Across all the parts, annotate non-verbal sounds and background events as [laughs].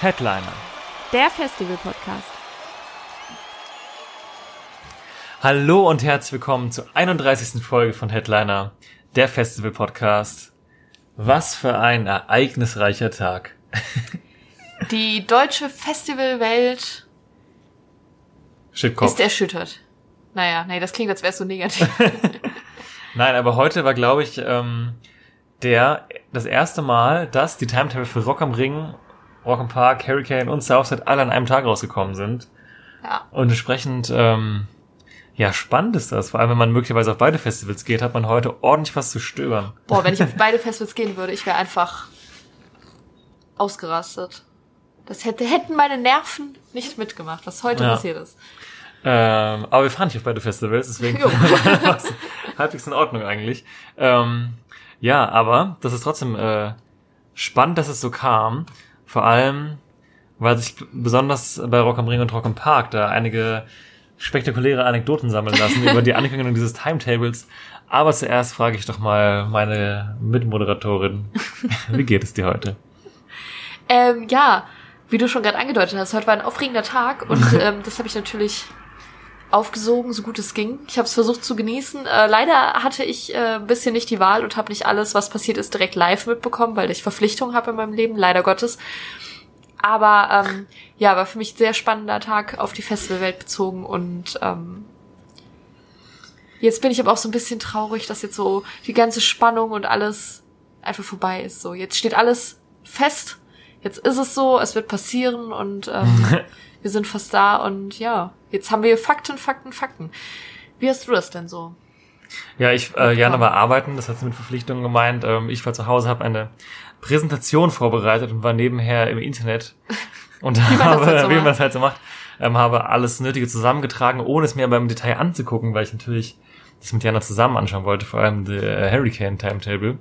Headliner. Der Festival-Podcast. Hallo und herzlich willkommen zur 31. Folge von Headliner, der Festival Podcast. Was für ein ereignisreicher Tag. [laughs] Die deutsche Festivalwelt ist erschüttert. Naja, nee, das klingt, als wäre es so negativ. [laughs] Nein, aber heute war, glaube ich, ähm, der das erste Mal, dass die Timetable für Rock am Ring, Rock am Park, Hurricane und Southside alle an einem Tag rausgekommen sind. Ja. Und entsprechend, ähm, ja, spannend ist das. Vor allem, wenn man möglicherweise auf beide Festivals geht, hat man heute ordentlich was zu stöbern. Boah, wenn ich auf [laughs] beide Festivals gehen würde, ich wäre einfach ausgerastet. Das hätte, hätten meine Nerven nicht mitgemacht, was heute Ja. passiert ist. Ähm, aber wir fahren nicht auf beide Festivals, deswegen [laughs] halbwegs in Ordnung eigentlich. Ähm, ja, aber das ist trotzdem äh, spannend, dass es so kam. Vor allem, weil sich besonders bei Rock am Ring und Rock am Park da einige spektakuläre Anekdoten sammeln lassen über die Ankündigung dieses Timetables. Aber zuerst frage ich doch mal meine Mitmoderatorin, [laughs] wie geht es dir heute? Ähm, ja, wie du schon gerade angedeutet hast, heute war ein aufregender Tag und [laughs] ähm, das habe ich natürlich aufgesogen, so gut es ging. Ich habe es versucht zu genießen. Äh, leider hatte ich äh, ein bisschen nicht die Wahl und habe nicht alles, was passiert ist, direkt live mitbekommen, weil ich Verpflichtungen habe in meinem Leben, leider Gottes. Aber ähm, ja, war für mich ein sehr spannender Tag auf die Festivalwelt bezogen und ähm, jetzt bin ich aber auch so ein bisschen traurig, dass jetzt so die ganze Spannung und alles einfach vorbei ist. So, jetzt steht alles fest. Jetzt ist es so, es wird passieren und ähm, [laughs] wir sind fast da und ja, jetzt haben wir Fakten, Fakten, Fakten. Wie hast du das denn so? Ja, ich, äh, Jana war arbeiten, das hat sie mit Verpflichtungen gemeint. Ähm, ich war zu Hause, habe eine Präsentation vorbereitet und war nebenher im Internet [laughs] und das habe, halt so wie man das halt so macht, ähm, habe alles Nötige zusammengetragen, ohne es mir aber im Detail anzugucken, weil ich natürlich das mit Jana zusammen anschauen wollte, vor allem der Hurricane Timetable.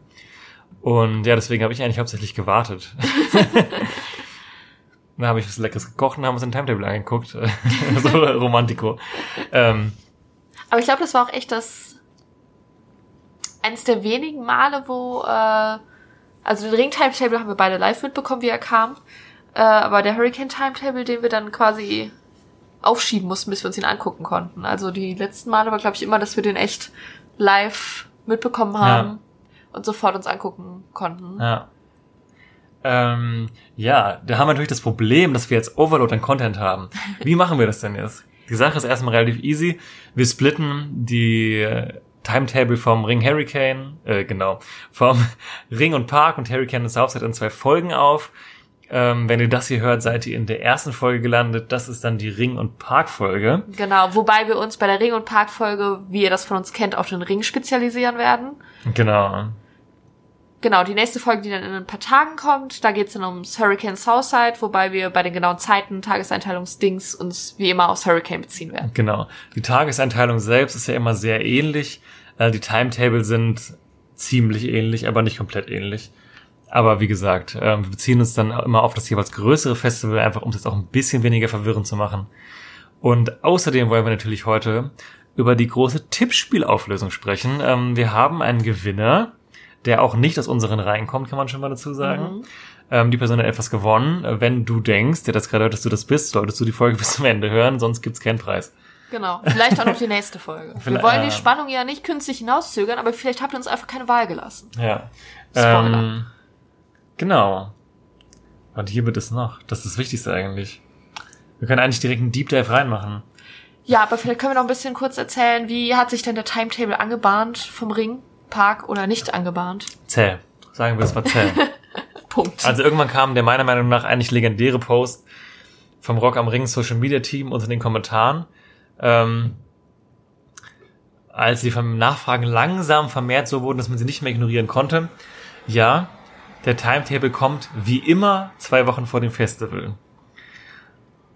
Und ja, deswegen habe ich eigentlich hauptsächlich gewartet. [laughs] [laughs] Dann habe ich was Leckeres gekocht und haben uns den Timetable angeguckt. [laughs] so Romantico. Ähm, Aber ich glaube, das war auch echt das eines der wenigen Male, wo äh, also den Ring Timetable haben wir beide live mitbekommen, wie er kam. Äh, aber der Hurricane Timetable, den wir dann quasi aufschieben mussten, bis wir uns ihn angucken konnten. Also die letzten Male war, glaube ich, immer, dass wir den echt live mitbekommen haben und sofort uns angucken konnten. Ja. Ähm, ja, da haben wir natürlich das Problem, dass wir jetzt Overload an Content haben. Wie machen wir das denn jetzt? Die Sache ist erstmal relativ easy. Wir splitten die äh, Timetable vom Ring Hurricane, äh, genau, vom [laughs] Ring und Park und Hurricane und Southside in zwei Folgen auf. Ähm, wenn ihr das hier hört, seid ihr in der ersten Folge gelandet. Das ist dann die Ring- und Park-Folge. Genau, wobei wir uns bei der Ring- und Park-Folge, wie ihr das von uns kennt, auf den Ring spezialisieren werden. Genau. Genau, die nächste Folge, die dann in ein paar Tagen kommt, da geht's dann ums Hurricane Southside, wobei wir bei den genauen Zeiten, Tageseinteilungsdings uns wie immer aufs Hurricane beziehen werden. Genau. Die Tageseinteilung selbst ist ja immer sehr ähnlich. Äh, Die Timetable sind ziemlich ähnlich, aber nicht komplett ähnlich. Aber wie gesagt, ähm, wir beziehen uns dann immer auf das jeweils größere Festival, einfach um es jetzt auch ein bisschen weniger verwirrend zu machen. Und außerdem wollen wir natürlich heute über die große Tippspielauflösung sprechen. Ähm, Wir haben einen Gewinner, der auch nicht aus unseren Reihen kommt, kann man schon mal dazu sagen. Ähm, Die Person hat etwas gewonnen. Wenn du denkst, der das gerade hört, dass du das bist, solltest du die Folge [laughs] bis zum Ende hören, sonst gibt's keinen Preis. Genau, vielleicht auch noch die nächste Folge. [laughs] Wir wollen die Spannung ja nicht künstlich hinauszögern, aber vielleicht habt ihr uns einfach keine Wahl gelassen. Ja. Spoiler. Ähm, genau. Und hier wird es noch. Das ist das Wichtigste eigentlich. Wir können eigentlich direkt einen Deep Dive reinmachen. Ja, aber vielleicht können wir noch ein bisschen kurz erzählen, wie hat sich denn der Timetable angebahnt vom Ring, Park oder nicht angebahnt? Zäh. Sagen wir, es war zäh. [laughs] Punkt. Also irgendwann kam der meiner Meinung nach eigentlich legendäre Post vom Rock am Ring Social Media Team unter den Kommentaren. Ähm, als die Nachfragen langsam vermehrt so wurden, dass man sie nicht mehr ignorieren konnte. Ja, der Timetable kommt wie immer zwei Wochen vor dem Festival.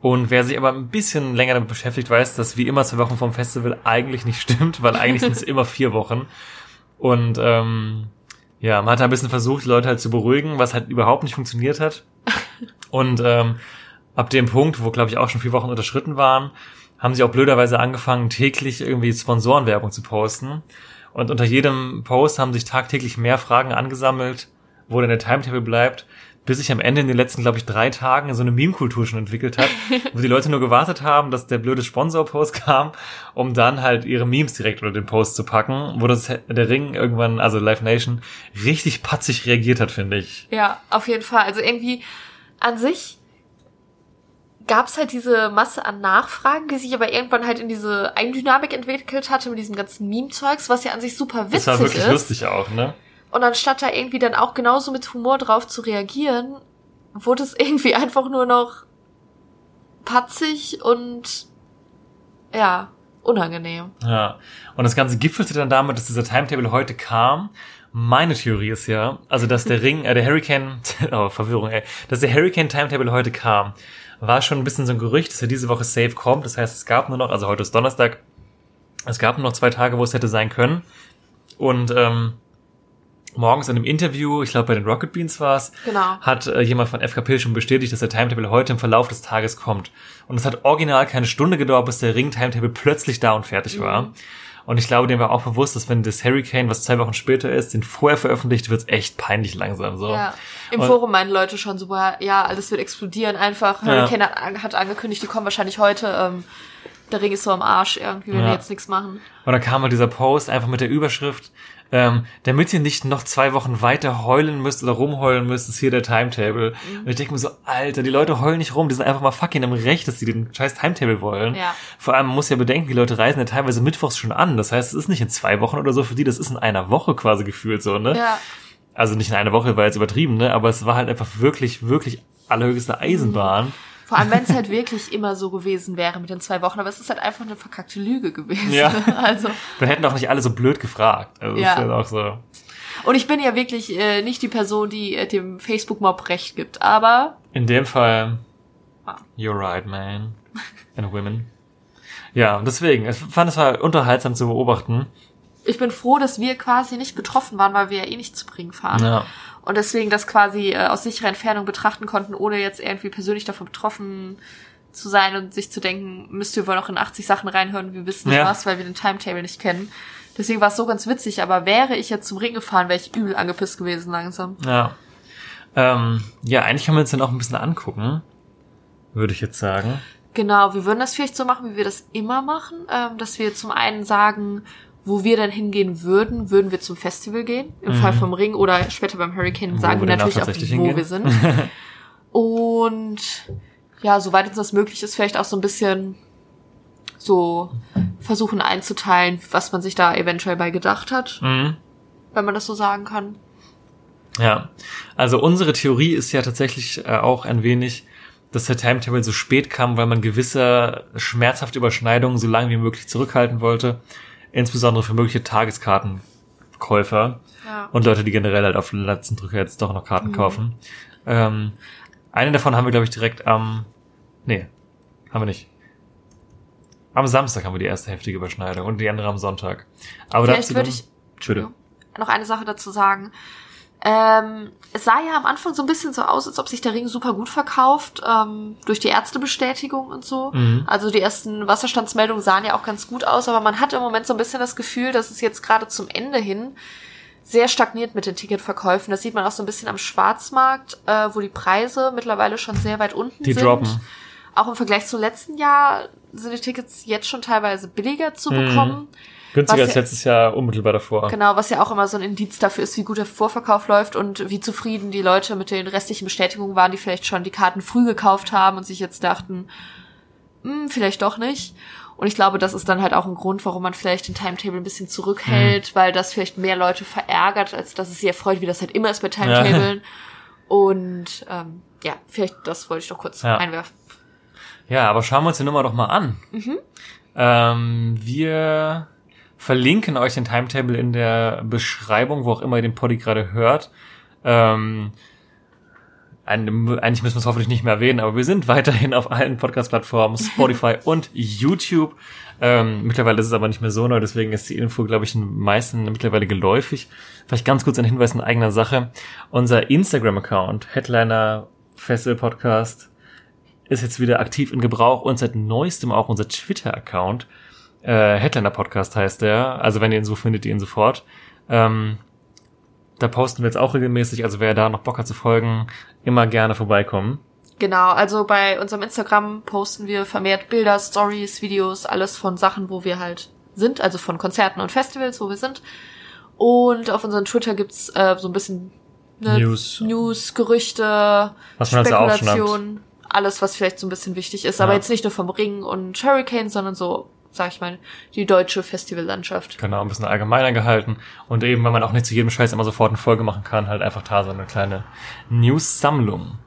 Und wer sich aber ein bisschen länger damit beschäftigt, weiß, dass wie immer zwei Wochen vom Festival eigentlich nicht stimmt, weil eigentlich sind es [laughs] immer vier Wochen. Und ähm, ja, man hat ein bisschen versucht, die Leute halt zu beruhigen, was halt überhaupt nicht funktioniert hat. [laughs] Und ähm, ab dem Punkt, wo glaube ich auch schon vier Wochen unterschritten waren, haben sie auch blöderweise angefangen, täglich irgendwie Sponsorenwerbung zu posten. Und unter jedem Post haben sich tagtäglich mehr Fragen angesammelt, wo denn der Timetable bleibt, bis sich am Ende in den letzten, glaube ich, drei Tagen so eine Meme-Kultur schon entwickelt hat, [laughs] wo die Leute nur gewartet haben, dass der blöde Sponsor-Post kam, um dann halt ihre Memes direkt unter den Post zu packen, wo das der Ring irgendwann, also Live Nation, richtig patzig reagiert hat, finde ich. Ja, auf jeden Fall. Also irgendwie an sich gab's halt diese Masse an Nachfragen, die sich aber irgendwann halt in diese Eigendynamik entwickelt hatte mit diesem ganzen Meme-Zeugs, was ja an sich super witzig ist. Das war wirklich lustig auch, ne? Und anstatt da irgendwie dann auch genauso mit Humor drauf zu reagieren, wurde es [laughs] irgendwie einfach nur noch patzig und ja, unangenehm. Ja. Und das Ganze gipfelte dann damit, dass dieser Timetable heute kam. Meine Theorie ist ja, also dass der [laughs] Ring, äh, der Hurricane, [laughs] oh, Verwirrung, ey, dass der Hurricane Timetable heute kam, war schon ein bisschen so ein Gerücht, dass er diese Woche safe kommt. Das heißt, es gab nur noch, also heute ist Donnerstag, es gab nur noch zwei Tage, wo es hätte sein können. Und ähm, morgens in einem Interview, ich glaube bei den Rocket Beans war es, Genau. hat äh, jemand von FKP schon bestätigt, dass der Timetable heute im Verlauf des Tages kommt. Und es hat original keine Stunde gedauert, bis der Ring-Timetable plötzlich da und fertig war. Mhm. Und ich glaube, dem war auch bewusst, dass wenn das Hurricane, was zwei Wochen später ist, den vorher veröffentlicht, wird's echt peinlich langsam so. Ja. Im Und- Forum meinen Leute schon so, ja, alles wird explodieren einfach. Ja. Hurricane hat, hat angekündigt, die kommen wahrscheinlich heute. Ähm, der Ring ist so am Arsch irgendwie, wenn Ja. wir jetzt nichts machen. Und dann kam halt dieser Post einfach mit der Überschrift, ähm, damit ihr nicht noch zwei Wochen weiter heulen müsst oder rumheulen müsst, ist hier der Timetable. Mhm. Und ich denke mir so, Alter, die Leute heulen nicht rum, die sind einfach mal fucking im Recht, dass sie den scheiß Timetable wollen. Ja. Vor allem man muss ja bedenken, die Leute reisen ja teilweise mittwochs schon an. Das heißt, es ist nicht in zwei Wochen oder so für die, das ist in einer Woche quasi gefühlt so, ne? Ja. Also nicht in einer Woche, war jetzt übertrieben, ne? Aber es war halt einfach wirklich, wirklich allerhöchste Eisenbahn. Vor allem, wenn es halt wirklich immer so gewesen wäre mit den zwei Wochen, aber es ist halt einfach eine verkackte Lüge gewesen. Ja. [laughs] Also, Dann hätten auch nicht alle so blöd gefragt. Also Ja. ist ja auch so. und ich bin ja wirklich äh, nicht die Person, die äh, dem Facebook-Mob recht gibt, aber In dem Fall, Ah. you're right, man. And women. Ja, deswegen, ich fand es war unterhaltsam zu beobachten. ich bin froh, dass wir quasi nicht betroffen waren, weil wir ja eh nicht zu Bringen fahren. Ja. Und deswegen das quasi äh, aus sicherer Entfernung betrachten konnten, ohne jetzt irgendwie persönlich davon betroffen zu sein und sich zu denken, müsst ihr wohl noch in 80 Sachen reinhören, wir wissen nicht Ja. was, weil wir den Timetable nicht kennen. Deswegen war es so ganz witzig, aber wäre ich jetzt zum Ring gefahren, wäre ich übel angepisst gewesen langsam. Ja. Ähm, ja, eigentlich können wir uns den auch ein bisschen angucken. Würde ich jetzt sagen. Genau, wir würden das vielleicht so machen, wie wir das immer machen, ähm, dass wir zum einen sagen, wo wir dann hingehen würden, würden wir zum Festival gehen, im Fall vom Ring oder später beim Hurricane Mhm. Sagen wir natürlich auch, wo hingehen. wir sind. [laughs] Und ja, soweit uns das möglich ist, vielleicht auch so ein bisschen so versuchen einzuteilen, was man sich da eventuell bei gedacht hat, Mhm. wenn man das so sagen kann. Ja. Also unsere Theorie ist ja tatsächlich äh, auch ein wenig, dass der Timetable so spät kam, weil man gewisse schmerzhafte Überschneidungen so lange wie möglich zurückhalten wollte. Insbesondere für mögliche Tageskartenkäufer. Ja. und Leute, die generell halt auf den letzten Drücker jetzt doch noch Karten kaufen. Ähm, eine davon haben wir, glaube ich, direkt am, nee, haben wir nicht. Am Samstag haben wir die erste heftige Überschneidung und die andere am Sonntag. Aber Vielleicht dazu würde ich Entschuldigung. noch eine Sache dazu sagen. Ähm, es sah ja am Anfang so ein bisschen so aus, als ob sich der Ring super gut verkauft, ähm, durch die Ärztebestätigung und so. Mhm. Also die ersten Wasserstandsmeldungen sahen ja auch ganz gut aus, aber man hat im Moment so ein bisschen das Gefühl, dass es jetzt gerade zum Ende hin sehr stagniert mit den Ticketverkäufen. Das sieht man auch so ein bisschen am Schwarzmarkt, äh, wo die Preise mittlerweile schon sehr weit unten Die sind. droppen. Auch im Vergleich zum letzten Jahr sind die Tickets jetzt schon teilweise billiger zu Mhm. bekommen. Günstiger Was als ja- letztes Jahr unmittelbar davor. Genau, was ja auch immer so ein Indiz dafür ist, wie gut der Vorverkauf läuft und wie zufrieden die Leute mit den restlichen Bestätigungen waren, die vielleicht schon die Karten früh gekauft haben und sich jetzt dachten, hm, vielleicht doch nicht. Und ich glaube, das ist dann halt auch ein Grund, warum man vielleicht den Timetable ein bisschen zurückhält, weil das vielleicht mehr Leute verärgert, als dass es sie erfreut, wie das halt immer ist bei Timetablen. Und ähm, ja, vielleicht das wollte ich noch kurz Ja. einwerfen. Ja, aber schauen wir uns die Nummer doch mal an. Ähm, wir verlinken euch den Timetable in der Beschreibung, wo auch immer ihr den Poddy gerade hört. Ähm, eigentlich müssen wir es hoffentlich nicht mehr erwähnen, aber wir sind weiterhin auf allen Podcast-Plattformen, Spotify [laughs] und YouTube. Ähm, mittlerweile ist es aber nicht mehr so neu, deswegen ist die Info, glaube ich, den meisten mittlerweile geläufig. Vielleicht ganz kurz ein Hinweis in eigener Sache. Unser Instagram-Account, Headliner Festival Podcast, ist jetzt wieder aktiv in Gebrauch und seit neuestem auch unser Twitter-Account. Äh, Headliner Podcast heißt der. Also wenn ihr ihn so findet, ihr ihn sofort. Ähm, da posten wir jetzt auch regelmäßig. Also wer da noch Bock hat zu folgen, immer gerne vorbeikommen. Genau, also bei unserem Instagram posten wir vermehrt Bilder, Stories, Videos, alles von Sachen, wo wir halt sind, also von Konzerten und Festivals, wo wir sind. Und auf unserem Twitter gibt's äh, so ein bisschen ne, News. News, Gerüchte, Was man also aufschnappt. Spekulationen, alles, was vielleicht so ein bisschen wichtig ist. Aber Ja. jetzt nicht nur vom Ring und Hurricane, sondern so, sag ich mal, die deutsche Festivallandschaft. Genau, ein bisschen allgemeiner gehalten. Und eben, weil man auch nicht zu jedem Scheiß immer sofort eine Folge machen kann, halt einfach da so eine kleine News-Sammlung.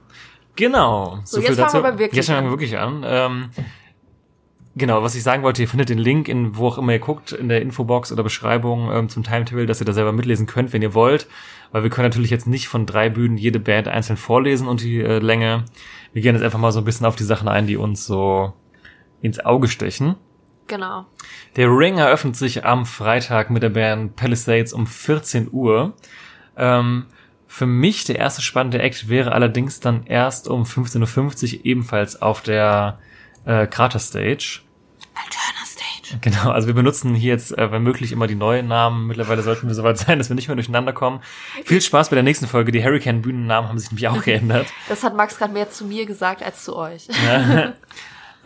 Genau. So, jetzt fangen wir aber wirklich Jetzt fangen wir an. wirklich an. Ähm, genau, was ich sagen wollte, ihr findet den Link in wo auch immer ihr guckt, in der Infobox oder Beschreibung ähm, zum Timetable, dass ihr da selber mitlesen könnt, wenn ihr wollt. Weil wir können natürlich jetzt nicht von drei Bühnen jede Band einzeln vorlesen und die äh, Länge. Wir gehen jetzt einfach mal so ein bisschen auf die Sachen ein, die uns so ins Auge stechen. Genau. Der Ring eröffnet sich am Freitag mit der Band Palisades um 14 Uhr. Ähm, für mich der erste spannende Act wäre allerdings dann erst um 15.50 Uhr ebenfalls auf der äh, Krater Stage. Alterna Stage. Genau, also wir benutzen hier jetzt, äh, wenn möglich, immer die neuen Namen. Mittlerweile sollten wir soweit sein, dass wir nicht mehr durcheinander kommen. Viel Spaß bei der nächsten Folge. Die Hurricane-Bühnennamen haben sich nämlich auch [laughs] geändert. Das hat Max gerade mehr zu mir gesagt als zu euch. [laughs]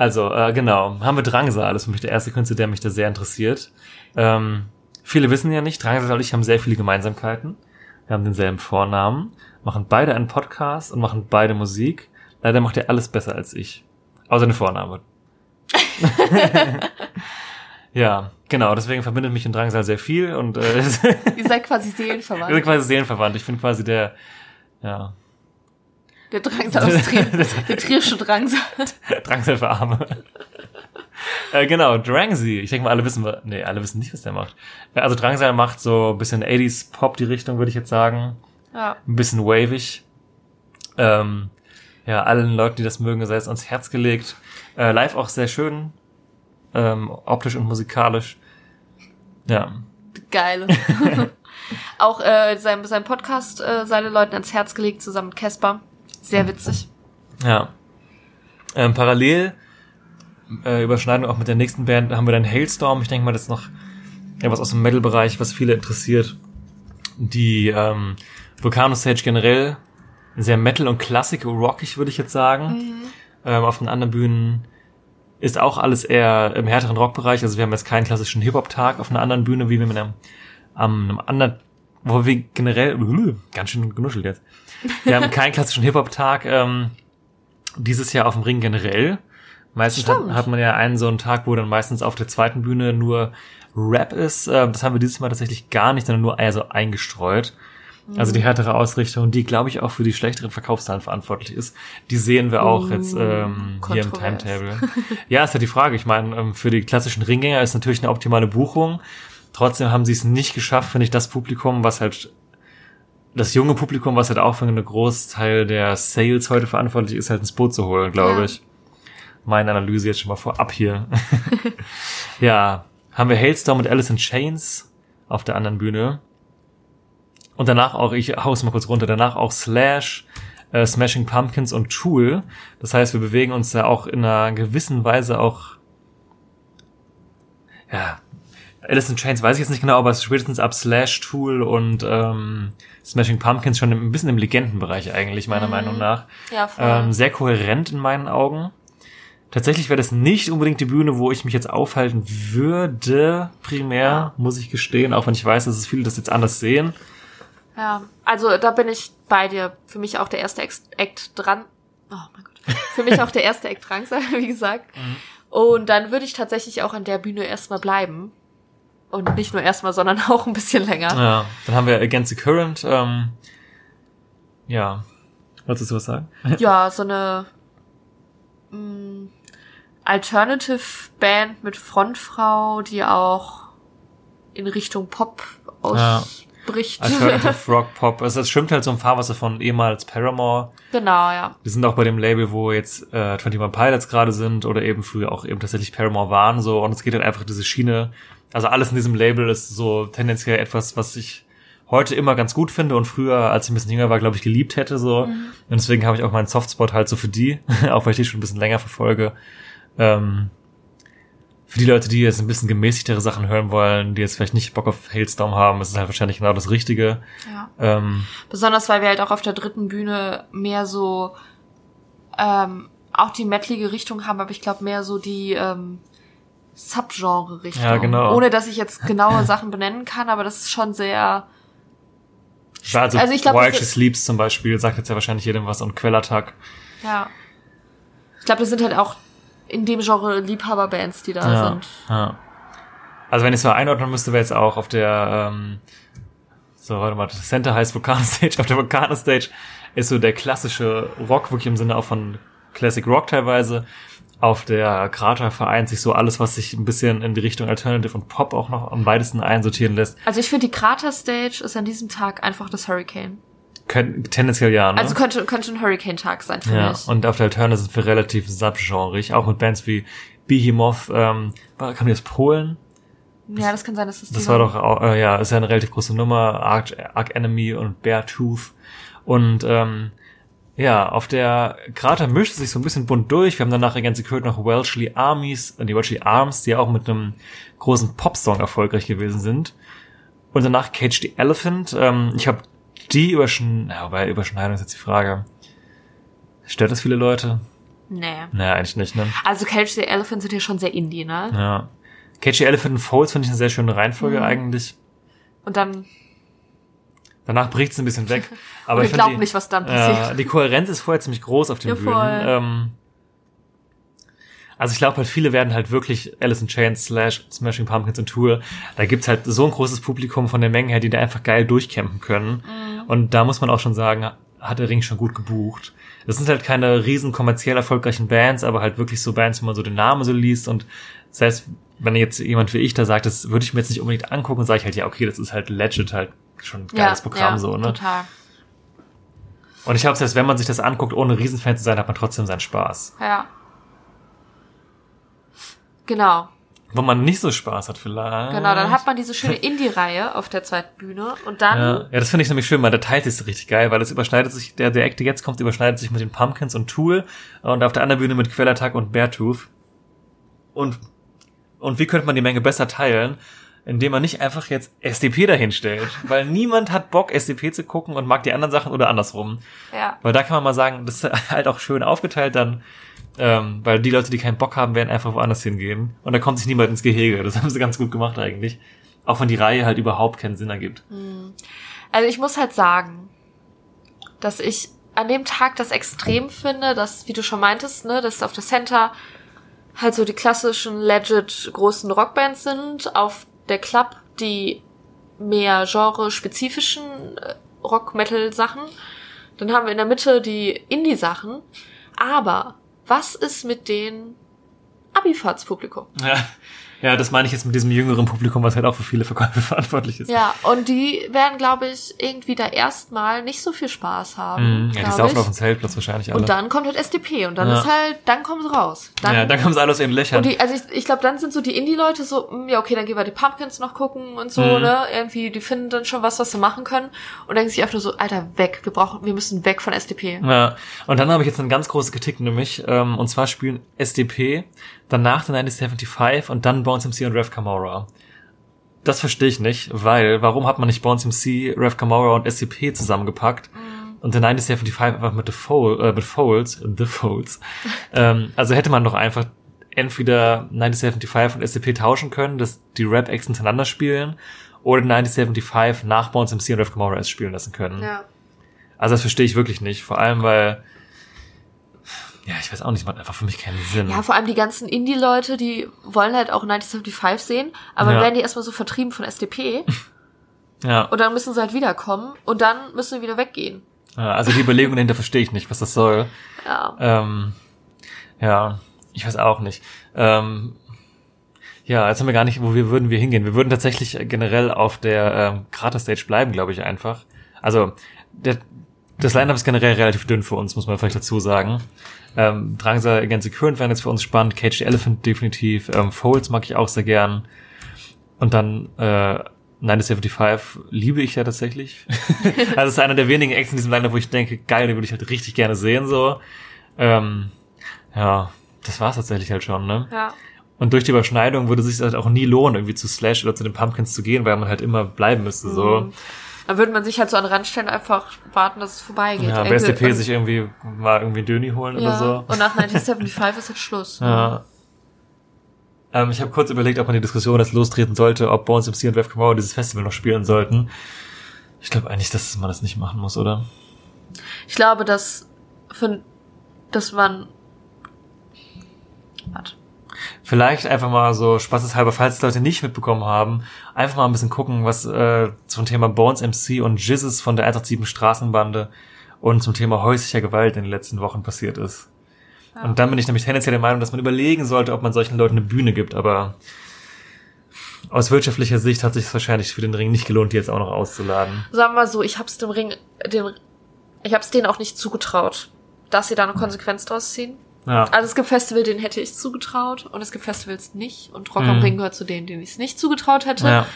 Also, äh, genau, haben wir Drangsal, das ist für mich der erste Künstler, der mich da sehr interessiert. Ähm, viele wissen ja nicht, Drangsal und ich haben sehr viele Gemeinsamkeiten. Wir haben denselben Vornamen, machen beide einen Podcast und machen beide Musik. Leider macht er alles besser als ich. Außer den Vorname. [laughs] ja, genau, deswegen verbindet mich und Drangsal sehr viel und äh, Ihr seid quasi Seelenverwandt. [laughs] quasi seelenverwandt. Ich bin quasi der, ja, Der Drangsal aus Trier. [laughs] Der trierische Drangsal. [laughs] Drangsal für Arme. äh, genau, Drangsy. Ich denke mal, alle wissen, nee, alle wissen nicht, was der macht. Ja, Also Drangsal macht so ein bisschen 80s Pop die Richtung, würde ich jetzt sagen. Ja. Ein bisschen wavig. Ähm, ja, allen Leuten, die das mögen, sei es ans Herz gelegt. Äh, live auch sehr schön. Ähm, optisch und musikalisch. Ja. Geil. [laughs] Auch äh, sein, sein Podcast äh, seine Leuten ans Herz gelegt, zusammen mit Casper. Sehr witzig. Ja. Ähm, parallel äh, Überschneidung auch mit der nächsten Band haben wir dann Hailstorm. Ich denke mal, das ist noch ja, was aus dem Metal-Bereich, was viele interessiert. Die ähm, Volcano Stage generell sehr Metal und Klassik, rockig würde ich jetzt sagen. Ähm, auf den anderen Bühnen ist auch alles eher im härteren Rockbereich. Also wir haben jetzt keinen klassischen Hip-Hop-Tag auf einer anderen Bühne, wie wir mit einem, einem anderen, wo wir generell, [laughs] ganz schön genuschelt jetzt. Wir haben keinen klassischen Hip-Hop-Tag ähm, dieses Jahr auf dem Ring generell. Meistens hat, hat man ja einen so einen Tag, wo dann meistens auf der zweiten Bühne nur Rap ist. Äh, das haben wir dieses Mal tatsächlich gar nicht, sondern nur eher so eingestreut. Also die härtere Ausrichtung, die glaube ich auch für die schlechteren Verkaufszahlen verantwortlich ist, die sehen wir auch Uh, jetzt ähm, hier im. Timetable. [laughs] ja, ist ja die Frage. Ich meine, ähm, für die klassischen Ringgänger ist natürlich eine optimale Buchung. Trotzdem haben sie es nicht geschafft, finde ich, das Publikum, was halt das junge Publikum, was halt auch für einen Großteil der Sales heute verantwortlich ist, halt ins Boot zu holen, glaube Ja. ich. Meine Analyse jetzt schon mal vorab hier. [laughs] ja, haben wir Hailstorm und Alice in Chains auf der anderen Bühne. Und danach auch, ich hau's mal kurz runter, danach auch Slash, äh, Smashing Pumpkins und Tool. Das heißt, wir bewegen uns da auch in einer gewissen Weise auch, ja, Alice in Chains weiß ich jetzt nicht genau, aber spätestens ab Slash, Tool und ähm, Smashing Pumpkins schon ein bisschen im Legendenbereich eigentlich, meiner Meinung nach. Ja, voll. Ähm, sehr kohärent in meinen Augen. Tatsächlich wäre das nicht unbedingt die Bühne, wo ich mich jetzt aufhalten würde, primär, muss ich gestehen, auch wenn ich weiß, dass es viele das jetzt anders sehen. ja. Also da bin ich bei dir. Für mich auch der erste Act dran. Oh mein Gott. Für mich auch der erste Act Drangsal, [laughs] wie gesagt. Mhm. Und dann würde ich tatsächlich auch an der Bühne erstmal bleiben. Und nicht nur erstmal, sondern [laughs] auch ein bisschen länger. Ja, dann haben wir Against the Current. Ähm, ja, wolltest du was sagen? [laughs] Ja, so eine mh, Alternative Band mit Frontfrau, die auch in Richtung Pop Ja. bricht. Alternative [laughs] Rock Pop. Also es schwimmt halt so im Fahrwasser von ehemals Paramore. genau, ja. Die sind auch bei dem Label, wo jetzt äh, 21 Pilots gerade sind oder eben früher auch eben tatsächlich Paramore waren so und es geht halt einfach diese Schiene. Also alles in diesem Label ist so tendenziell etwas, was ich heute immer ganz gut finde und früher, als ich ein bisschen jünger war, glaube ich, geliebt hätte so. Und deswegen habe ich auch meinen Softspot halt so für die, [laughs] auch weil ich die schon ein bisschen länger verfolge. Ähm, für die Leute, die jetzt ein bisschen gemäßigtere Sachen hören wollen, die jetzt vielleicht nicht Bock auf Hailstorm haben, ist es halt wahrscheinlich genau das Richtige. ja. Ähm, Besonders weil wir halt auch auf der dritten Bühne mehr so ähm, auch die metalige Richtung haben, aber ich glaube mehr so die ähm, Subgenre-Richtung. Ja, genau. Ohne dass ich jetzt genaue Sachen benennen kann, aber das ist schon sehr. also, Also ich glaub, She ist- Sleeps zum Beispiel, sagt jetzt ja wahrscheinlich jedem was und Quellattack. Ja. Ich glaube, das sind halt auch in dem Genre Liebhaberbands, die da Ja, sind. ja. Also wenn ich es mal einordnen müsste, wäre jetzt auch auf der, ähm, so, warte mal, das Center heißt Volcano [laughs] Stage. Auf der Volcano Stage ist so der klassische Rock, wirklich im Sinne auch von Classic Rock teilweise. Auf der Krater vereint sich so alles, was sich ein bisschen in die Richtung Alternative und Pop auch noch am weitesten einsortieren lässt. Also ich finde, die Krater Stage ist an diesem Tag einfach das Hurricane. Können, tendenziell ja, ne? Also könnte, könnte ein Hurricane-Tag sein für Ja, mich. und auf der Alternative sind wir relativ subgenreig, auch mit Bands wie Behemoth, ähm, kam die aus Polen? ja, das kann sein, dass das Das war doch, auch, äh, ja, ist ja eine relativ große Nummer, Arch, Arch Enemy und Beartooth. Und ähm, ja, auf der Krater mischt sich so ein bisschen bunt durch. Wir haben danach Against the Curtain noch Welshly Armies, äh, die Welshly Arms, die ja auch mit einem großen Popsong erfolgreich gewesen sind. Und danach Cage the Elephant. Ähm, ich habe die überschneidung, ja, wobei Überschneidung ist jetzt die Frage. Stört das viele Leute? Nee. Naja, eigentlich nicht, ne? Also Cage the Elephant sind ja schon sehr Indie, ne? Ja. Cage the Elephant and Folds finde ich eine sehr schöne Reihenfolge Mhm. eigentlich. Und dann, Danach bricht es ein bisschen weg. [laughs] Aber ich glaube nicht, was dann Ja, passiert. die Kohärenz ist vorher ziemlich groß auf den Ja, Bühnen. Ähm, also ich glaube halt, viele werden halt wirklich Alice in Chains slash Smashing Pumpkins und Tour. Da gibt's halt so ein großes Publikum von der Menge her, die da einfach geil durchcampen können. Mhm. Und da muss man auch schon sagen, hat der Ring schon gut gebucht. Das sind halt keine riesen kommerziell erfolgreichen Bands, aber halt wirklich so Bands, wo man so den Namen so liest und selbst wenn jetzt jemand wie ich da sagt, das würde ich mir jetzt nicht unbedingt angucken, sage ich halt, ja, okay, das ist halt legit halt schon ein geiles Programm ja, so, ne? Total. Und ich glaube, selbst wenn man sich das anguckt, ohne Riesenfan zu sein, hat man trotzdem seinen Spaß. Ja. Genau. Wo man nicht so Spaß hat vielleicht. Genau, dann hat man diese schöne [laughs] Indie-Reihe auf der zweiten Bühne und dann, ja, ja, das finde ich nämlich schön, weil der teilt sich so richtig geil, weil es überschneidet sich, der, der Act, der jetzt kommt, überschneidet sich mit den Pumpkins und Tool und auf der anderen Bühne mit Quellattack und Beartooth. Und, und wie könnte man die Menge besser teilen? Indem man nicht einfach jetzt SDP dahinstellt. Weil niemand hat Bock, SDP zu gucken und mag die anderen Sachen oder andersrum. ja, Weil da kann man mal sagen, das ist [laughs] halt auch schön aufgeteilt dann, ähm, weil die Leute, die keinen Bock haben, werden einfach woanders hingehen. Und da kommt sich niemand ins Gehege. Das [laughs] haben sie ganz gut gemacht eigentlich. Auch wenn die Reihe halt überhaupt keinen Sinn ergibt. Also ich muss halt sagen, dass ich an dem Tag das extrem finde, dass, wie du schon meintest, ne, dass auf der Center halt so die klassischen legit großen Rockbands sind, auf der Club die mehr genre-spezifischen äh, Rock-Metal-Sachen. Dann haben wir in der Mitte die Indie-Sachen. Aber was ist mit den Abifahrtspublikum? Ja. Ja, das meine ich jetzt mit diesem jüngeren Publikum, was halt auch für viele Verkäufe [laughs] verantwortlich ist. Ja, und die werden, glaube ich, irgendwie da erstmal nicht so viel Spaß haben. Mhm. Ja, die saufen auf dem Zeltplatz wahrscheinlich alle. Und dann kommt halt SDP und dann Ja. ist halt, dann kommen sie raus. Dann, ja, dann kommen sie alle aus ihren Löchern. und die, also ich, ich glaube, dann sind so die Indie-Leute so, mm, ja, okay, dann gehen wir die Pumpkins noch gucken und so, Mhm. ne? Irgendwie, die finden dann schon was, was sie machen können und denken sich einfach nur so, Alter, weg, wir brauchen, wir müssen weg von SDP. Ja, und dann habe ich jetzt eine ganz große Kritik nämlich, ähm, und zwar spielen SDP, danach der 1975 und dann Bones MC und Rev Camora. Das verstehe ich nicht, weil, warum hat man nicht Bones MC, Rev Camora und SCP zusammengepackt und der 1975 einfach mit The, Fold, äh, mit Folds, [laughs] The Folds. ähm, also hätte man doch einfach entweder 1975 und SCP tauschen können, dass die Rap-Acts hintereinander spielen, oder 1975 nach Bones MC und Rev Camora erst spielen lassen können. Ja. Also das verstehe ich wirklich nicht. Vor allem, weil, ja, ich weiß auch nicht, macht einfach für mich keinen Sinn. Ja, vor allem die ganzen Indie-Leute, die wollen halt auch 1975 sehen, aber Ja. dann werden die erstmal so vertrieben von SDP [laughs] ja. und dann müssen sie halt wiederkommen und dann müssen sie wieder weggehen. Ja, also die Überlegung dahinter verstehe ich nicht, was das soll. Ja. Ähm, ja, ich weiß auch nicht. Ähm, Ja, jetzt haben wir gar nicht, wo wir würden wir hingehen. Wir würden tatsächlich generell auf der ähm, Krater-Stage bleiben, glaube ich, einfach. Also, der, das Line-Up ist generell relativ dünn für uns, muss man vielleicht dazu sagen. Ähm, Drangsal the Current wären jetzt für uns spannend, Cage the Elephant definitiv, ähm, Folds mag ich auch sehr gern. Und dann äh, 975 liebe ich ja tatsächlich. [laughs] also es ist einer der wenigen Acts in diesem Line-Up, wo ich denke, geil, den würde ich halt richtig gerne sehen, so. Ähm, ja, das war's tatsächlich halt schon, ne? Ja. Und durch die Überschneidung würde es sich halt auch nie lohnen, irgendwie zu Slash oder zu den Pumpkins zu gehen, weil man halt immer bleiben müsste, so. Mhm. Dann würde man sich halt so an den Rand stellen, einfach warten, dass es vorbeigeht. Ja, bei SDP sich irgendwie mal irgendwie Döni holen ja. oder so. Und nach 1975 ist jetzt Schluss. Ja. Ähm, ich habe kurz überlegt, ob man die Diskussion jetzt lostreten sollte, ob Bones MC und Kamau dieses Festival noch spielen sollten. Ich glaube eigentlich, dass man das nicht machen muss, oder? Ich glaube, dass, für, dass man, warte. Vielleicht einfach mal so spaßeshalber, falls die Leute nicht mitbekommen haben, einfach mal ein bisschen gucken, was äh, zum Thema Bones MC und Jizzes von der 187 Straßenbande und zum Thema häuslicher Gewalt in den letzten Wochen passiert ist. Und dann bin ich nämlich tendenziell der Meinung, dass man überlegen sollte, ob man solchen Leuten eine Bühne gibt, aber aus wirtschaftlicher Sicht hat sich es wahrscheinlich für den Ring nicht gelohnt, die jetzt auch noch auszuladen. Sagen wir mal so, ich hab's dem Ring, dem, ich hab's denen auch nicht zugetraut, dass sie da eine Konsequenz draus ziehen. Ja. Also es gibt Festivals, denen hätte ich zugetraut und es gibt Festivals nicht und Rock am Mhm. Ring gehört zu denen, denen ich es nicht zugetraut hätte. ja.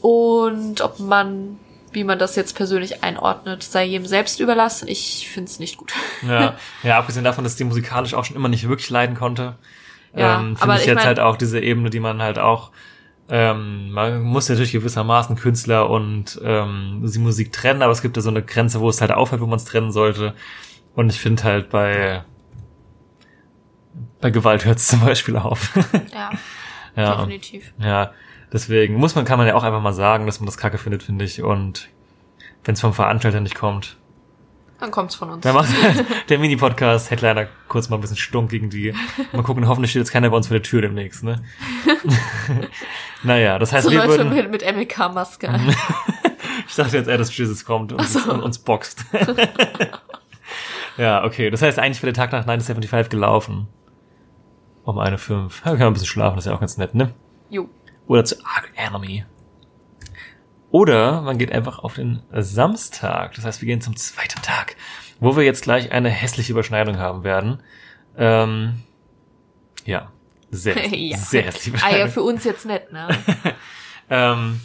Und ob man, wie man das jetzt persönlich einordnet, sei jedem selbst überlassen. Ich find's nicht gut. Ja, [laughs] ja, abgesehen davon, dass die musikalisch auch schon immer nicht wirklich leiden konnte, Ja, ähm, finde ich ich jetzt mein- halt auch diese Ebene, die man halt auch, ähm, man muss natürlich gewissermaßen Künstler und ähm, die Musik trennen, aber es gibt ja so eine Grenze, wo es halt aufhört, wo man es trennen sollte. Und ich finde halt bei bei Gewalt hört es zum Beispiel auf. [laughs] Ja, [laughs] ja, definitiv. ja, deswegen muss man, kann man ja auch einfach mal sagen, dass man das Kacke findet, finde ich. Und wenn es vom Veranstalter nicht kommt, Dann kommt's von uns. Da macht [laughs] der Mini-Podcast Headliner kurz mal ein bisschen stunk gegen die. Mal gucken, hoffentlich steht jetzt keiner bei uns vor der Tür demnächst, ne? naja, das heißt, so wir Leute würden. mit, mit MLK-Maske. Ich dachte jetzt eher, dass Jesus kommt und, so. und uns boxt. ja, okay. Das heißt, eigentlich wäre der Tag nach 975 gelaufen. Um eine fünf. Ja, wir können ein bisschen schlafen, das ist ja auch ganz nett, ne? Jo. Oder zu Arc Enemy. Oder man geht einfach auf den Samstag. Das heißt, wir gehen zum zweiten Tag, wo wir jetzt gleich eine hässliche Überschneidung haben werden. Ähm, ja, sehr, [laughs] ja. sehr hässliche Ah ja, Überschneidung. für uns jetzt nett, ne? [laughs] ähm,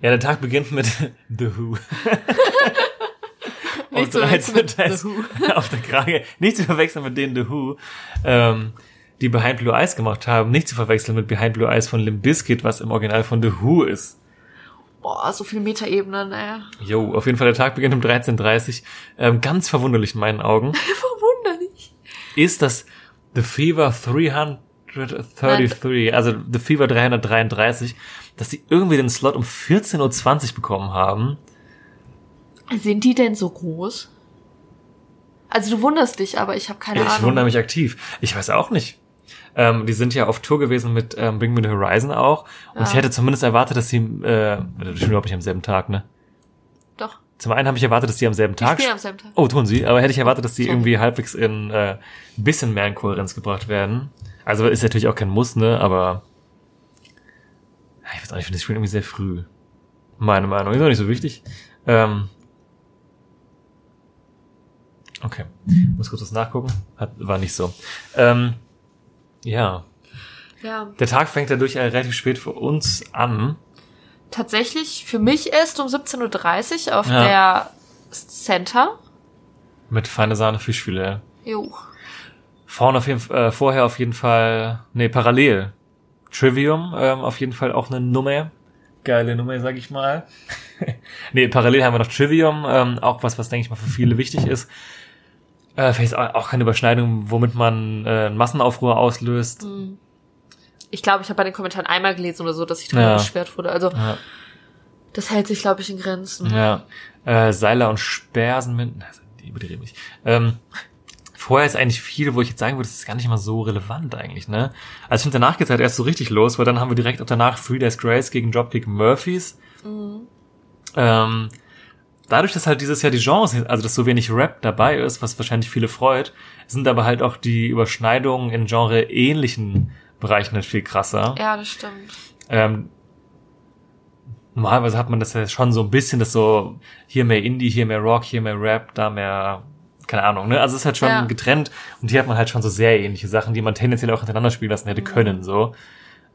ja, der Tag beginnt mit [laughs] The Who. Nicht zu Auf verwechseln mit 13. The Who. [laughs] auf der Krage. Nicht zu verwechseln mit denen The Who, ähm, die Behind Blue Eyes gemacht haben. Nicht zu verwechseln mit Behind Blue Eyes von Limp Bizkit, was im Original von The Who ist. Boah, so viele Metaebenen, ey. Jo, auf jeden Fall der Tag beginnt um 13.30 Ähm, ganz verwunderlich in meinen Augen [laughs] Verwunderlich. ist, dass The Fever 333, also The Fever 333, dass sie irgendwie den Slot um 14.20 Uhr bekommen haben. Sind die denn so groß? Also du wunderst dich, aber ich habe keine ich Ahnung. wundere mich aktiv. Ich weiß auch nicht. Ähm, die sind ja auf Tour gewesen mit ähm, Bring Me the Horizon auch. Und Ja. ich hätte zumindest erwartet, dass sie, äh, das stimmt überhaupt nicht am selben Tag, ne? Doch. Zum einen habe ich erwartet, dass die am selben Die Tag spielen am selben Tag. Oh, tun sie. Aber hätte ich erwartet, dass die Sorry. irgendwie halbwegs in äh, ein bisschen mehr in Kohärenz gebracht werden. Also ist natürlich auch kein Muss, ne? Aber ich weiß auch nicht, ich finde das Spiel irgendwie sehr früh. Meine Meinung. Ist auch nicht so wichtig. Ähm, okay. Muss kurz was nachgucken. Hat, war nicht so. Ähm, ja. Ja. Der Tag fängt dadurch äh, relativ spät für uns an. Tatsächlich für mich erst um 17.30 Uhr auf Ja. der Center. Mit feine Sahne Fischfilet. Jo. Vorne auf jeden, äh, vorher auf jeden Fall, nee, parallel. Trivium, ähm, auf jeden Fall auch eine Nummer. Geile Nummer, sag ich mal. [laughs] nee, parallel haben wir noch Trivium, ähm, auch was, was denke ich mal für viele wichtig ist. Äh, vielleicht auch keine Überschneidung, womit man äh, einen Massenaufruhr auslöst. Ich glaube, ich habe bei den Kommentaren einmal gelesen oder so, dass ich drüber Ja. beschwert wurde. Also Ja. das hält sich, glaube ich, in Grenzen. Ja. Äh, Seiler und Spersen mit, na, die überdrehen mich. Ähm, vorher ist eigentlich viel, wo ich jetzt sagen würde, das ist gar nicht mal so relevant eigentlich, ne? Also ich finde, danach geht's halt erst so richtig los, weil dann haben wir direkt auch danach Three Days Grace gegen Dropkick Murphys. Ähm, dadurch, dass halt dieses Jahr die Genres, also dass so wenig Rap dabei ist, was wahrscheinlich viele freut, sind aber halt auch die Überschneidungen in Genre ähnlichen Bereichen halt viel krasser. Ja, das stimmt. Ähm, normalerweise hat man das ja schon so ein bisschen, das so, hier mehr Indie, hier mehr Rock, hier mehr Rap, da mehr, keine Ahnung, ne? Also es ist halt schon Ja. getrennt und hier hat man halt schon so sehr ähnliche Sachen, die man tendenziell auch hintereinander spielen lassen Mhm. hätte können, so.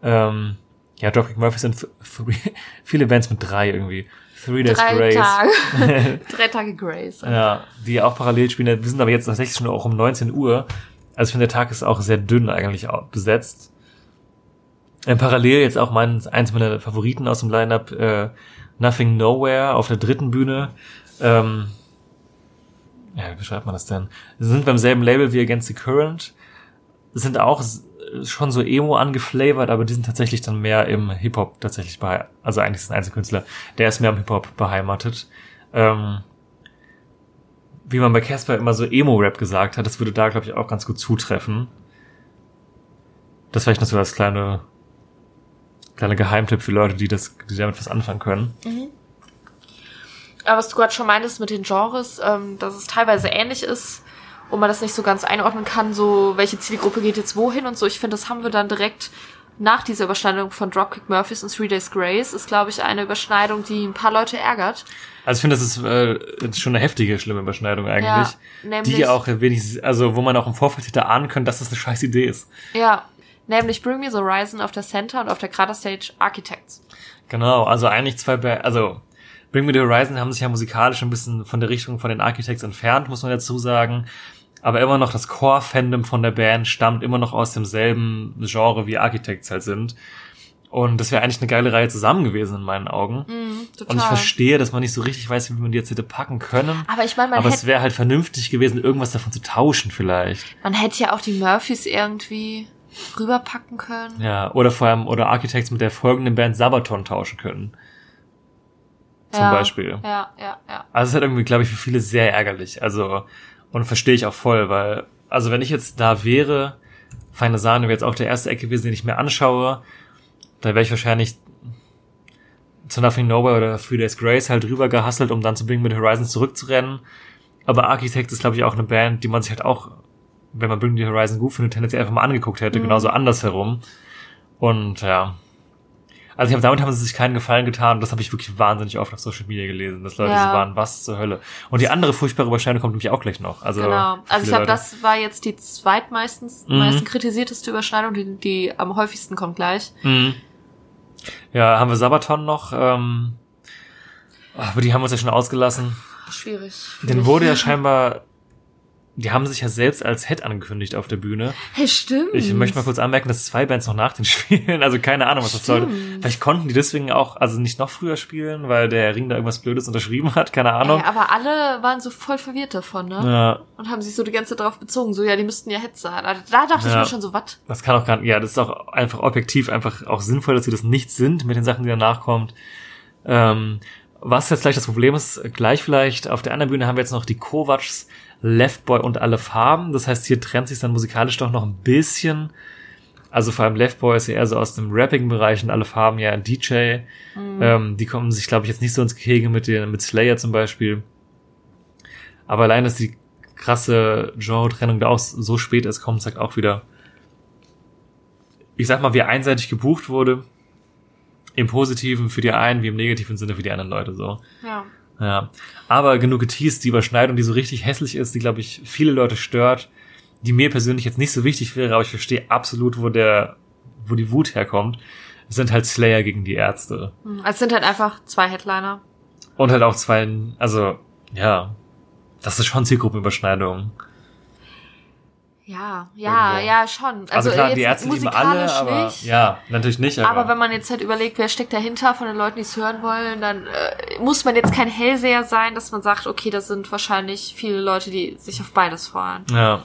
Ähm, ja, Dropkick Murphys sind [laughs] viele Bands mit drei irgendwie. Three Days Drei Grace. Tage. [laughs] Drei Tage Grace. Ja, die auch parallel spielen. Wir sind aber jetzt tatsächlich schon auch um 19 Uhr. Also ich finde, der Tag ist auch sehr dünn eigentlich besetzt. Äh, parallel jetzt auch mein, eins meiner Favoriten aus dem Lineup, äh, Nothing Nowhere auf der dritten Bühne. Ähm, ja, wie beschreibt man das denn? Sind beim selben Label wie Against the Current. Sind auch schon so Emo angeflavored, aber die sind tatsächlich dann mehr im Hip-Hop tatsächlich bei, also eigentlich ist ein Einzelkünstler, der ist mehr im Hip-Hop beheimatet. Ähm, wie man bei Casper immer so Emo-Rap gesagt hat, das würde da, glaube ich, auch ganz gut zutreffen. Das vielleicht noch so als kleine, kleiner Geheimtipp für Leute, die das, die damit was anfangen können. Aber was du gerade schon meintest mit den Genres, ähm, dass es teilweise ähnlich ist und man das nicht so ganz einordnen kann, so welche Zielgruppe geht jetzt wohin und so. Ich finde, das haben wir dann direkt nach dieser Überschneidung von Dropkick Murphys und Three Days Grace ist, glaube ich, eine Überschneidung, die ein paar Leute ärgert. Also ich finde, das ist äh, jetzt schon eine heftige, schlimme Überschneidung eigentlich. Ja, nämlich- die auch wenigstens, also wo man auch im Vorfeld hätte ahnen können, dass das eine scheiß Idee ist. Ja, nämlich Bring Me the Horizon auf der Center und auf der Krater Stage Architects. Genau, also eigentlich zwei, Ba- also Bring Me the Horizon haben sich ja musikalisch ein bisschen von der Richtung von den Architects entfernt, muss man dazu sagen. Aber immer noch das Core-Fandom von der Band stammt immer noch aus demselben Genre wie Architects halt sind. Und das wäre eigentlich eine geile Reihe zusammen gewesen in meinen Augen. Total. Und ich verstehe, dass man nicht so richtig weiß, wie man die jetzt hätte packen können. Aber ich meine, man Aber es hätte, wäre halt vernünftig gewesen, irgendwas davon zu tauschen vielleicht. man hätte ja auch die Murphys irgendwie rüberpacken können. Ja, oder vor allem, oder Architects mit der folgenden Band Sabaton tauschen können. Zum ja, Beispiel. Ja, ja, ja. Also es ist halt irgendwie, glaube ich, für viele sehr ärgerlich. Also, und verstehe ich auch voll, weil, also wenn ich jetzt da wäre, Feine Sahne wäre jetzt auch der erste Eck gewesen, den ich mir anschaue, da wäre ich wahrscheinlich zu Nothing Nowhere oder Three Days Grace halt rüber gehustelt, um dann zu Bring Me the Horizon zurückzurennen. Aber Architect ist, glaube ich, auch eine Band, die man sich halt auch, wenn man Bring the Horizon gut findet, tendenziell einfach mal angeguckt hätte, genauso andersherum. Und ja. Also ich habe damit haben sie sich keinen Gefallen getan und das habe ich wirklich wahnsinnig oft auf Social Media gelesen, dass Leute Ja. so waren, was zur Hölle. Und die andere furchtbare Überschneidung kommt nämlich auch gleich noch. Also Genau. Also ich glaube, das war jetzt die zweitmeistens Mhm. meisten kritisierteste Überschneidung, die, die am häufigsten kommt gleich. Mhm. Ja, haben wir Sabaton noch, ähm, aber die haben uns ja schon ausgelassen. Schwierig. Den wurde ja [laughs] scheinbar, die haben sich ja selbst als Head angekündigt auf der Bühne. Hey, stimmt. Ich möchte mal kurz anmerken, dass zwei Bands noch nach den [laughs] spielen. Also keine Ahnung, was das sollte. Stimmt. Vielleicht konnten die deswegen auch, also nicht noch früher spielen, weil der Ring da irgendwas Blödes unterschrieben hat. Keine Ahnung. Ey, aber alle waren so voll verwirrt davon, ne? Ja, Und haben sich so die ganze Zeit darauf bezogen. So, ja, die müssten ja Heads sein. Da, da dachte ich Ja. mir schon so, was? das kann auch gar nicht, ja, das ist auch einfach objektiv einfach auch sinnvoll, dass sie das nicht sind mit den Sachen, die danach kommt. Ähm, was jetzt gleich das Problem ist, gleich vielleicht, auf der anderen Bühne haben wir jetzt noch die Kovacs, Left Boy und alle Farben. Das heißt, hier trennt sich dann musikalisch doch noch ein bisschen. Also vor allem Left Boy ist ja eher so aus dem Rapping-Bereich und alle Farben ja ein DJ. Ähm, die kommen sich, glaube ich, jetzt nicht so ins Gehege mit, den, mit Slayer zum Beispiel. Aber allein, dass die krasse Genre-Trennung da auch so spät ist, kommt, sagt auch wieder, ich sag mal, wie einseitig gebucht wurde. Im Positiven für die einen, wie im negativen Sinne für die anderen Leute so. Ja. Ja. Aber genug geteased, die Überschneidung, die so richtig hässlich ist, die, glaube ich, viele Leute stört, die mir persönlich jetzt nicht so wichtig wäre, aber ich verstehe absolut, wo der, wo die Wut herkommt. Es sind halt Slayer gegen die Ärzte. Hm, Also es sind halt einfach zwei Headliner. Und halt auch zwei, also, ja. Das ist schon Zielgruppenüberschneidung. Ja, ja, Irgendwo. ja, schon. Also, Also, klar, jetzt die Ärzte lieben alle, aber, nicht. ja, natürlich nicht, aber, Aber wenn man jetzt halt überlegt, wer steckt dahinter von den Leuten, die es hören wollen, dann äh, muss man jetzt kein Hellseher sein, dass man sagt, okay, das sind wahrscheinlich viele Leute, die sich auf beides freuen. Ja.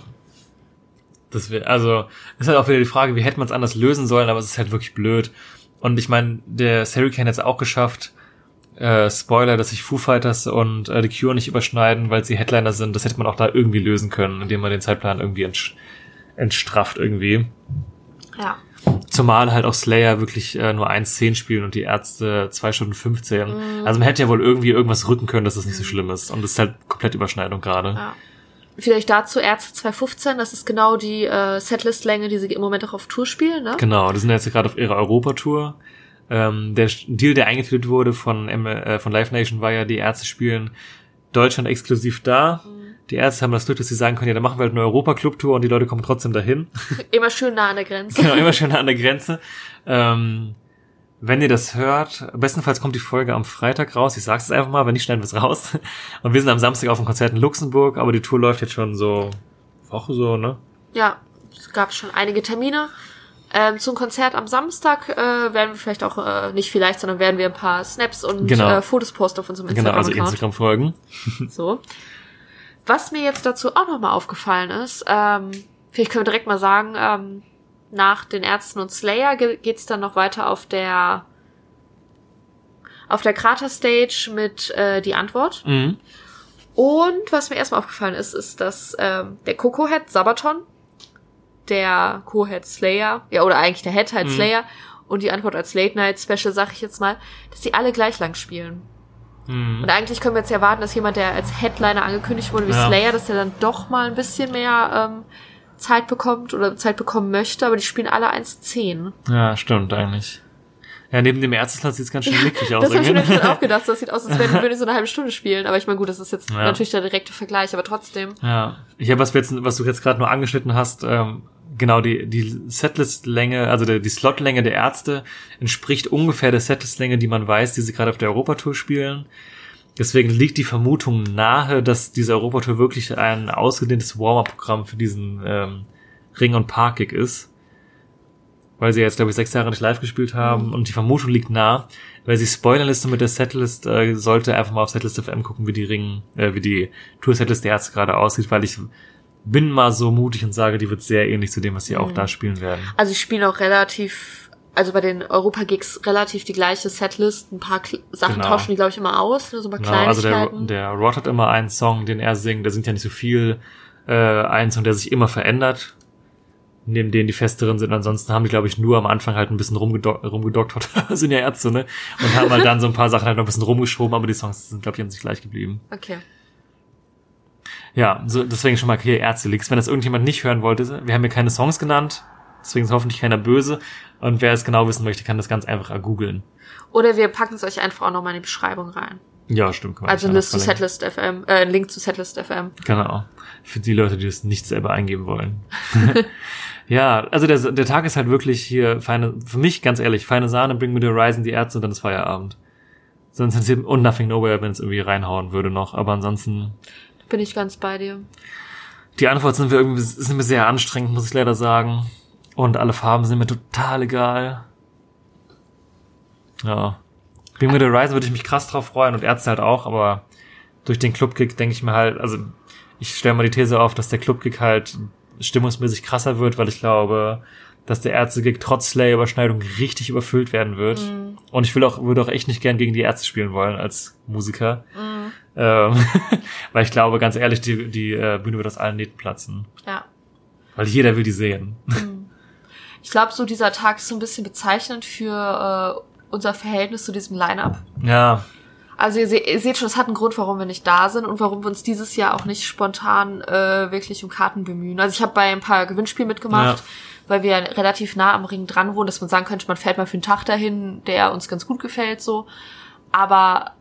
Das wär, also, ist halt auch wieder die Frage, wie hätte man es anders lösen sollen, aber es ist halt wirklich blöd. Und ich meine, der Hurricane hat es auch geschafft, äh, Spoiler, dass sich Foo Fighters und äh, The Cure nicht überschneiden, weil sie Headliner sind. Das hätte man auch da irgendwie lösen können, indem man den Zeitplan irgendwie entsch entstrafft irgendwie. Ja. Zumal halt auch Slayer wirklich äh, nur 1,10 spielen und die Ärzte 2 Stunden 15. Also man hätte ja wohl irgendwie irgendwas rücken können, dass das nicht so schlimm ist. Und das ist halt komplett Überschneidung gerade. ja. vielleicht dazu Ärzte 215, das ist genau die äh, Setlist-Länge, die sie im Moment auch auf Tour spielen, ne? Genau, die sind jetzt gerade auf ihrer Europatour. Ähm, der Deal, der eingeführt wurde von, äh, von Live Nation, war ja, die Ärzte spielen Deutschland exklusiv da. Die Ärzte haben das Glück, dass sie sagen können, ja, dann machen wir halt eine Europa-Club-Tour und die Leute kommen trotzdem dahin. [laughs] Immer schön nah an der Grenze. genau, immer schön an der Grenze. Ähm, wenn ihr das hört, bestenfalls kommt die Folge am Freitag raus. Ich sag's jetzt einfach mal, wenn nicht, schneiden wir es raus. [laughs] Und wir sind am Samstag auf dem Konzert in Luxemburg, aber die Tour läuft jetzt schon so Woche so, ne? Ja, es gab schon einige Termine. Ähm, zum Konzert am Samstag äh, werden wir vielleicht auch, äh, nicht vielleicht, sondern werden wir ein paar Snaps und Genau. äh, Fotos posten auf unserem Genau, also Instagram-Account. Instagram-Folgen. [laughs] So. Was mir jetzt dazu auch nochmal aufgefallen ist, ähm, vielleicht können wir direkt mal sagen, ähm, nach den Ärzten und Slayer ge geht's dann noch weiter auf der auf der Krater Stage mit äh, die Antwort. Mhm. Und was mir erstmal aufgefallen ist, ist, dass ähm, der Coco-Head Sabaton, der Co-Head Slayer, ja, oder eigentlich der Head halt Mhm. Slayer und die Antwort als Late Night Special, sag ich jetzt mal, dass die alle gleich lang spielen. Mhm. Und eigentlich können wir jetzt erwarten, dass jemand, der als Headliner angekündigt wurde, wie Ja. Slayer, dass der dann doch mal ein bisschen mehr ähm, Zeit bekommt oder Zeit bekommen möchte, aber die spielen alle 1,10. Ja, stimmt eigentlich. Ja, neben dem Ärztesland sieht's ganz schön mickrig [laughs] aus. Das habe ich mir dann auch gedacht, das sieht aus, als wenn würden die so eine halbe Stunde spielen. Aber ich meine, gut, das ist jetzt Ja. natürlich der direkte Vergleich, aber trotzdem. Ja, ich habe was wir jetzt, was du jetzt gerade nur angeschnitten hast, ähm, genau die die Setlist-Länge, also die, die Slotlänge der Ärzte entspricht ungefähr der Setlist-Länge, die man weiß, die sie gerade auf der Europatour spielen. Deswegen liegt die Vermutung nahe, dass diese Europatour wirklich ein ausgedehntes Warm-up-Programm für diesen ähm, Ring- und Park-Gig ist. Weil sie jetzt, glaube ich, sechs Jahre nicht live gespielt haben. Und die Vermutung liegt nah, weil sie Spoilerliste mit der Setlist äh, sollte einfach mal auf Setlist FM gucken, wie die Ring, äh, wie die Tour-Setlist der Ärzte gerade aussieht, weil ich bin mal so mutig und sage, die wird sehr ähnlich zu dem, was sie auch da spielen werden. Also ich spiele auch relativ, also bei den Europa-Gigs relativ die gleiche Setlist. Ein paar Kl Sachen Genau. tauschen die, glaube ich, immer aus, ne, so ein paar Genau, also der, der Rod hat immer einen Song, den er singt, der singt ja nicht so viel, äh, einen Song, der sich immer verändert, neben denen die festeren sind. Ansonsten haben die, glaube ich, nur am Anfang halt ein bisschen rumgedo rumgedoktert, [laughs] sind ja Ärzte, ne? Und haben halt dann so ein paar Sachen halt noch ein bisschen rumgeschoben, aber die Songs sind, glaube ich, an sich gleich geblieben. okay. Ja, so, deswegen schon mal hier Ärzte-Leaks. Wenn das irgendjemand nicht hören wollte, wir haben hier keine Songs genannt, deswegen ist hoffentlich keiner böse. Und wer es genau wissen möchte, kann das ganz einfach googeln. Oder wir packen es euch einfach auch nochmal in die Beschreibung rein. Ja, stimmt. Also ein List zu Setlist FM, äh, ein Link zu Setlist FM. Genau. Für die Leute, die das nicht selber eingeben wollen. [laughs] ja, also der, der Tag ist halt wirklich hier feine, für mich ganz ehrlich, feine Sahne, Bring Me The Horizon, die Ärzte und dann ist Feierabend. Sonst sind sie, und Nothing Nowhere, wenn es irgendwie reinhauen würde noch. Aber ansonsten, Bin ich ganz bei dir. die Antwort sind wir irgendwie, sind mir sehr anstrengend, muss ich leider sagen. Und alle Farben sind mir total egal. Ja. Bring Me The Horizon würde ich mich krass drauf freuen und Ärzte halt auch, aber durch den Clubkick denke ich mir halt, also ich stelle mal die These auf, dass der Clubkick halt stimmungsmäßig krasser wird, weil ich glaube, dass der Ärzte-Gig trotz Slayer-Überschneidung richtig überfüllt werden wird. Und ich will auch, würde auch echt nicht gern gegen die Ärzte spielen wollen als Musiker. Ähm, [laughs] weil ich glaube, ganz ehrlich, die, die äh, Bühne wird aus allen Nähten platzen. Ja. Weil jeder will die sehen. Ich glaube, so dieser Tag ist so ein bisschen bezeichnend für äh, unser Verhältnis zu diesem Line-Up. Ja, Also ihr, se ihr seht schon, es hat einen Grund, warum wir nicht da sind und warum wir uns dieses Jahr auch nicht spontan äh, wirklich um Karten bemühen. Also ich habe bei ein paar Gewinnspielen mitgemacht, Ja. Weil wir relativ nah am Ring dran wohnen, dass man sagen könnte, man fährt mal für einen Tag dahin, der uns ganz gut gefällt so. Aber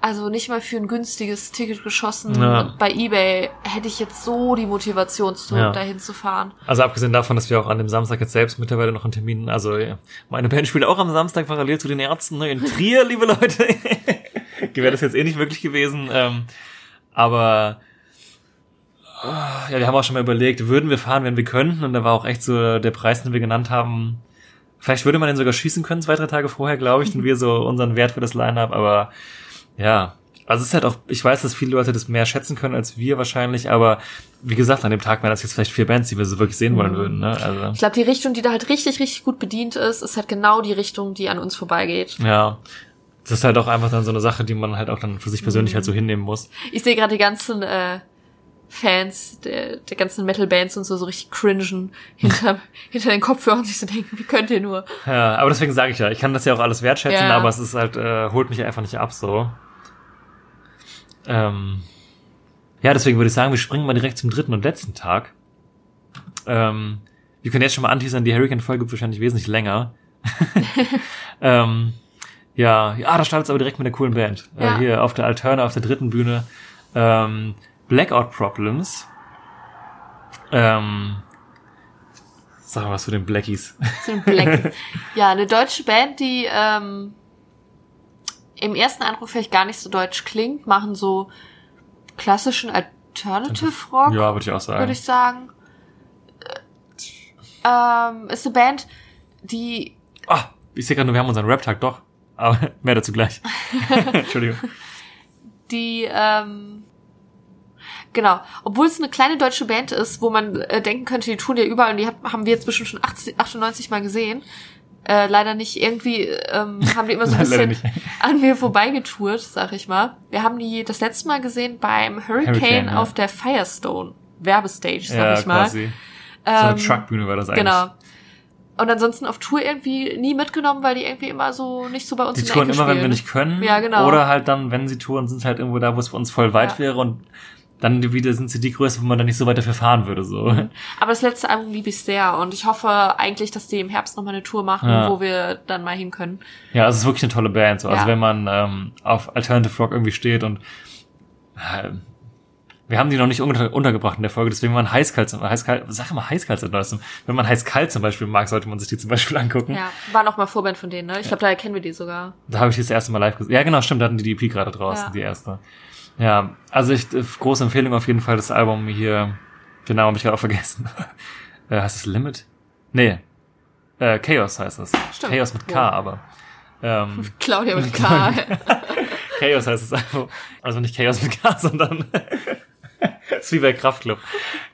also nicht mal für ein günstiges Ticket geschossen Ja. bei eBay hätte ich jetzt so die Motivation, zu, Ja. dahin zu fahren. Also abgesehen davon, dass wir auch an dem Samstag jetzt selbst mittlerweile noch einen Termin, also meine Band spielt auch am Samstag parallel zu den Ärzten ne, in Trier, liebe Leute. [laughs] Wäre das jetzt eh nicht möglich gewesen. Ähm, aber ja, wir haben auch schon mal überlegt, würden wir fahren, wenn wir könnten. Und da war auch echt so der Preis, den wir genannt haben. Vielleicht würde man den sogar schießen können, zwei, drei Tage vorher, glaube ich, denn wir so unseren Wert für das Line-Up. Aber ja, also es ist halt auch, ich weiß, dass viele Leute das mehr schätzen können als wir wahrscheinlich, aber wie gesagt, an dem Tag wären das jetzt vielleicht vier Bands, die wir so wirklich sehen wollen würden. Ne? Also Ich glaube, die Richtung, die da halt richtig, richtig gut bedient ist, ist halt genau die Richtung, die an uns vorbeigeht. ja, das ist halt auch einfach dann so eine Sache, die man halt auch dann für sich persönlich halt so hinnehmen muss. Ich sehe gerade die ganzen äh, Fans der, der ganzen Metal-Bands und so so richtig cringen hinter, [laughs] hinter den Kopfhörern sich so denken, wie könnt ihr nur? Ja, aber deswegen sage ich ja, ich kann das ja auch alles wertschätzen, Ja. aber es ist halt, äh, holt mich einfach nicht ab so. Ähm, Ja, deswegen würde ich sagen, wir springen mal direkt zum dritten und letzten Tag. Ähm, wir können jetzt schon mal anteasern, die Hurricane-Folge wird wahrscheinlich wesentlich länger. [laughs] [laughs] ähm, ja, ja, da startet es aber direkt mit einer coolen Band. Ja. Äh, hier auf der Alterna, auf der dritten Bühne. Ähm, Blackout Problems. Ähm, sag mal was zu den Blackies. [laughs] Zu den ja, eine deutsche Band, die ähm, im ersten Eindruck vielleicht gar nicht so deutsch klingt, machen so klassischen Alternative Rock, Ja, würde ich auch sagen. würde ich sagen. Äh, Ähm, ist eine Band, die Ah, ich sehe gerade nur, wir haben unseren Rap-Tag, doch. Aber [laughs] mehr dazu gleich. [laughs] Entschuldigung. die ähm, genau, obwohl es eine kleine deutsche Band ist, wo man äh, denken könnte, die tun ja überall und die hat, haben wir jetzt bestimmt schon 80, 98 mal gesehen. Äh, leider nicht. Irgendwie ähm, [laughs] haben die immer so ein bisschen an mir vorbeigetourt, sag ich mal. Wir haben die das letzte Mal gesehen beim Hurricane, Hurricane, ja. auf der Firestone Werbestage, sag Ja, ich mal. quasi. So eine Ähm, Truckbühne war das eigentlich. Genau. Und ansonsten auf Tour irgendwie nie mitgenommen, weil die irgendwie immer so nicht so bei uns Die in der touren immer, wenn spielen. wir nicht können. Ja, genau. Oder halt dann, wenn sie touren, sind sie halt irgendwo da, wo es für uns voll weit Ja. wäre und dann wieder sind sie die Größe, wo man dann nicht so weit dafür fahren würde, so. Aber das letzte Album liebe ich sehr und ich hoffe eigentlich, dass die im Herbst nochmal eine Tour machen, Ja. wo wir dann mal hin können. Ja, also es ist wirklich eine tolle Band, so. Also Ja. wenn man ähm, auf Alternative Rock irgendwie steht und äh, wir haben die noch nicht unter, untergebracht in der Folge, deswegen wenn man heißkalt, heißkalt, sag mal heißkalt neuestem. Wenn man heißkalt zum Beispiel mag, sollte man sich die zum Beispiel angucken. Ja, war noch mal Vorband von denen, ne? Ich glaube, da kennen wir die sogar. Da habe ich die das erste Mal live gesehen. Ja, genau, stimmt, da hatten die die EP gerade draußen, die erste. Ja, also ich, äh, große Empfehlung auf jeden Fall, das Album hier, den Namen habe ich gerade auch vergessen. [laughs] äh, heißt es Limit? Nee, äh, Chaos heißt es. Stimmt. Chaos mit K, Ja. aber. Ähm, [laughs] Claudia mit K. [laughs] Chaos heißt es einfach. Also nicht Chaos mit K, sondern ist wie bei Kraftclub.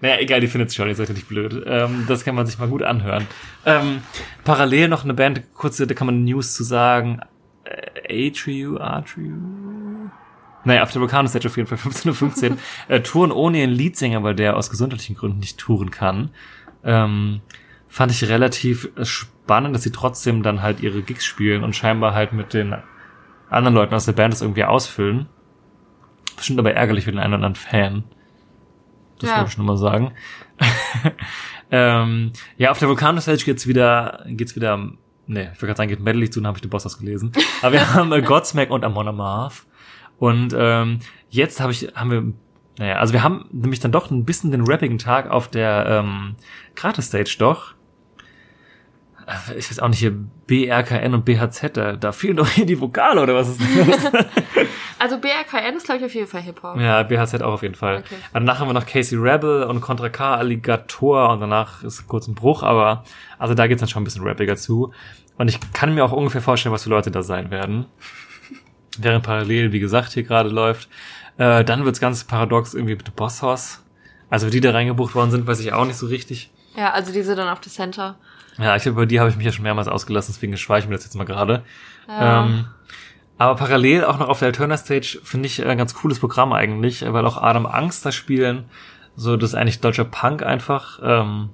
Naja, egal, die findet schon, ihr seid ja nicht blöd. Ähm, das kann man sich mal gut anhören. Ähm, parallel noch eine Band, kurze, da kann man News zu sagen. Äh, Atrio, Atrio. Naja, auf der Vulkan Stage auf jeden Fall 15.15 Uhr. [laughs] äh, touren ohne ihren Leadsänger, weil der aus gesundheitlichen Gründen nicht touren kann. Ähm, fand ich relativ spannend, dass sie trotzdem dann halt ihre Gigs spielen und scheinbar halt mit den anderen Leuten aus der Band das irgendwie ausfüllen. Bestimmt aber ärgerlich für den einen oder anderen Fan. Das Ja. wollte ich nur mal sagen. [laughs] ähm, ja, auf der Volcano Stage geht's wieder, geht's wieder, nee, ich wollte gerade sagen, geht Medley zu, dann habe ich den Boss ausgelesen. Aber wir [laughs] haben äh, Godsmack und Amon Amarth. Und ähm, jetzt habe ich, haben wir, naja, also wir haben nämlich dann doch ein bisschen den rappigen Tag auf der ähm, Gratis-Stage doch. Ich weiß auch nicht, hier BRKN und BHZ, da, da fehlen doch hier die Vokale oder was ist das? [laughs] Also BRKN ist, glaube ich, auf jeden Fall Hip-Hop. Ja, BHZ auch auf jeden Fall. Okay. Danach haben wir noch Casey Rebel und Contra K Alligator und danach ist kurz ein Bruch, aber also da geht's dann schon ein bisschen rappiger zu. Und ich kann mir auch ungefähr vorstellen, was für Leute da sein werden. Während parallel, wie gesagt, hier gerade läuft. Äh, dann wird's ganz paradox irgendwie mit Boss Hoss. Also wie die da reingebucht worden sind, weiß ich auch nicht so richtig. Ja, also diese dann auf der Center. Ja, ich glaube, über die habe ich mich ja schon mehrmals ausgelassen, deswegen schweige ich mir das jetzt mal gerade. Ja. Ähm, aber parallel auch noch auf der Alterna Stage finde ich äh, ein ganz cooles Programm eigentlich, äh, weil auch Adam Angst da spielen. So, das ist eigentlich deutscher Punk einfach. Ähm,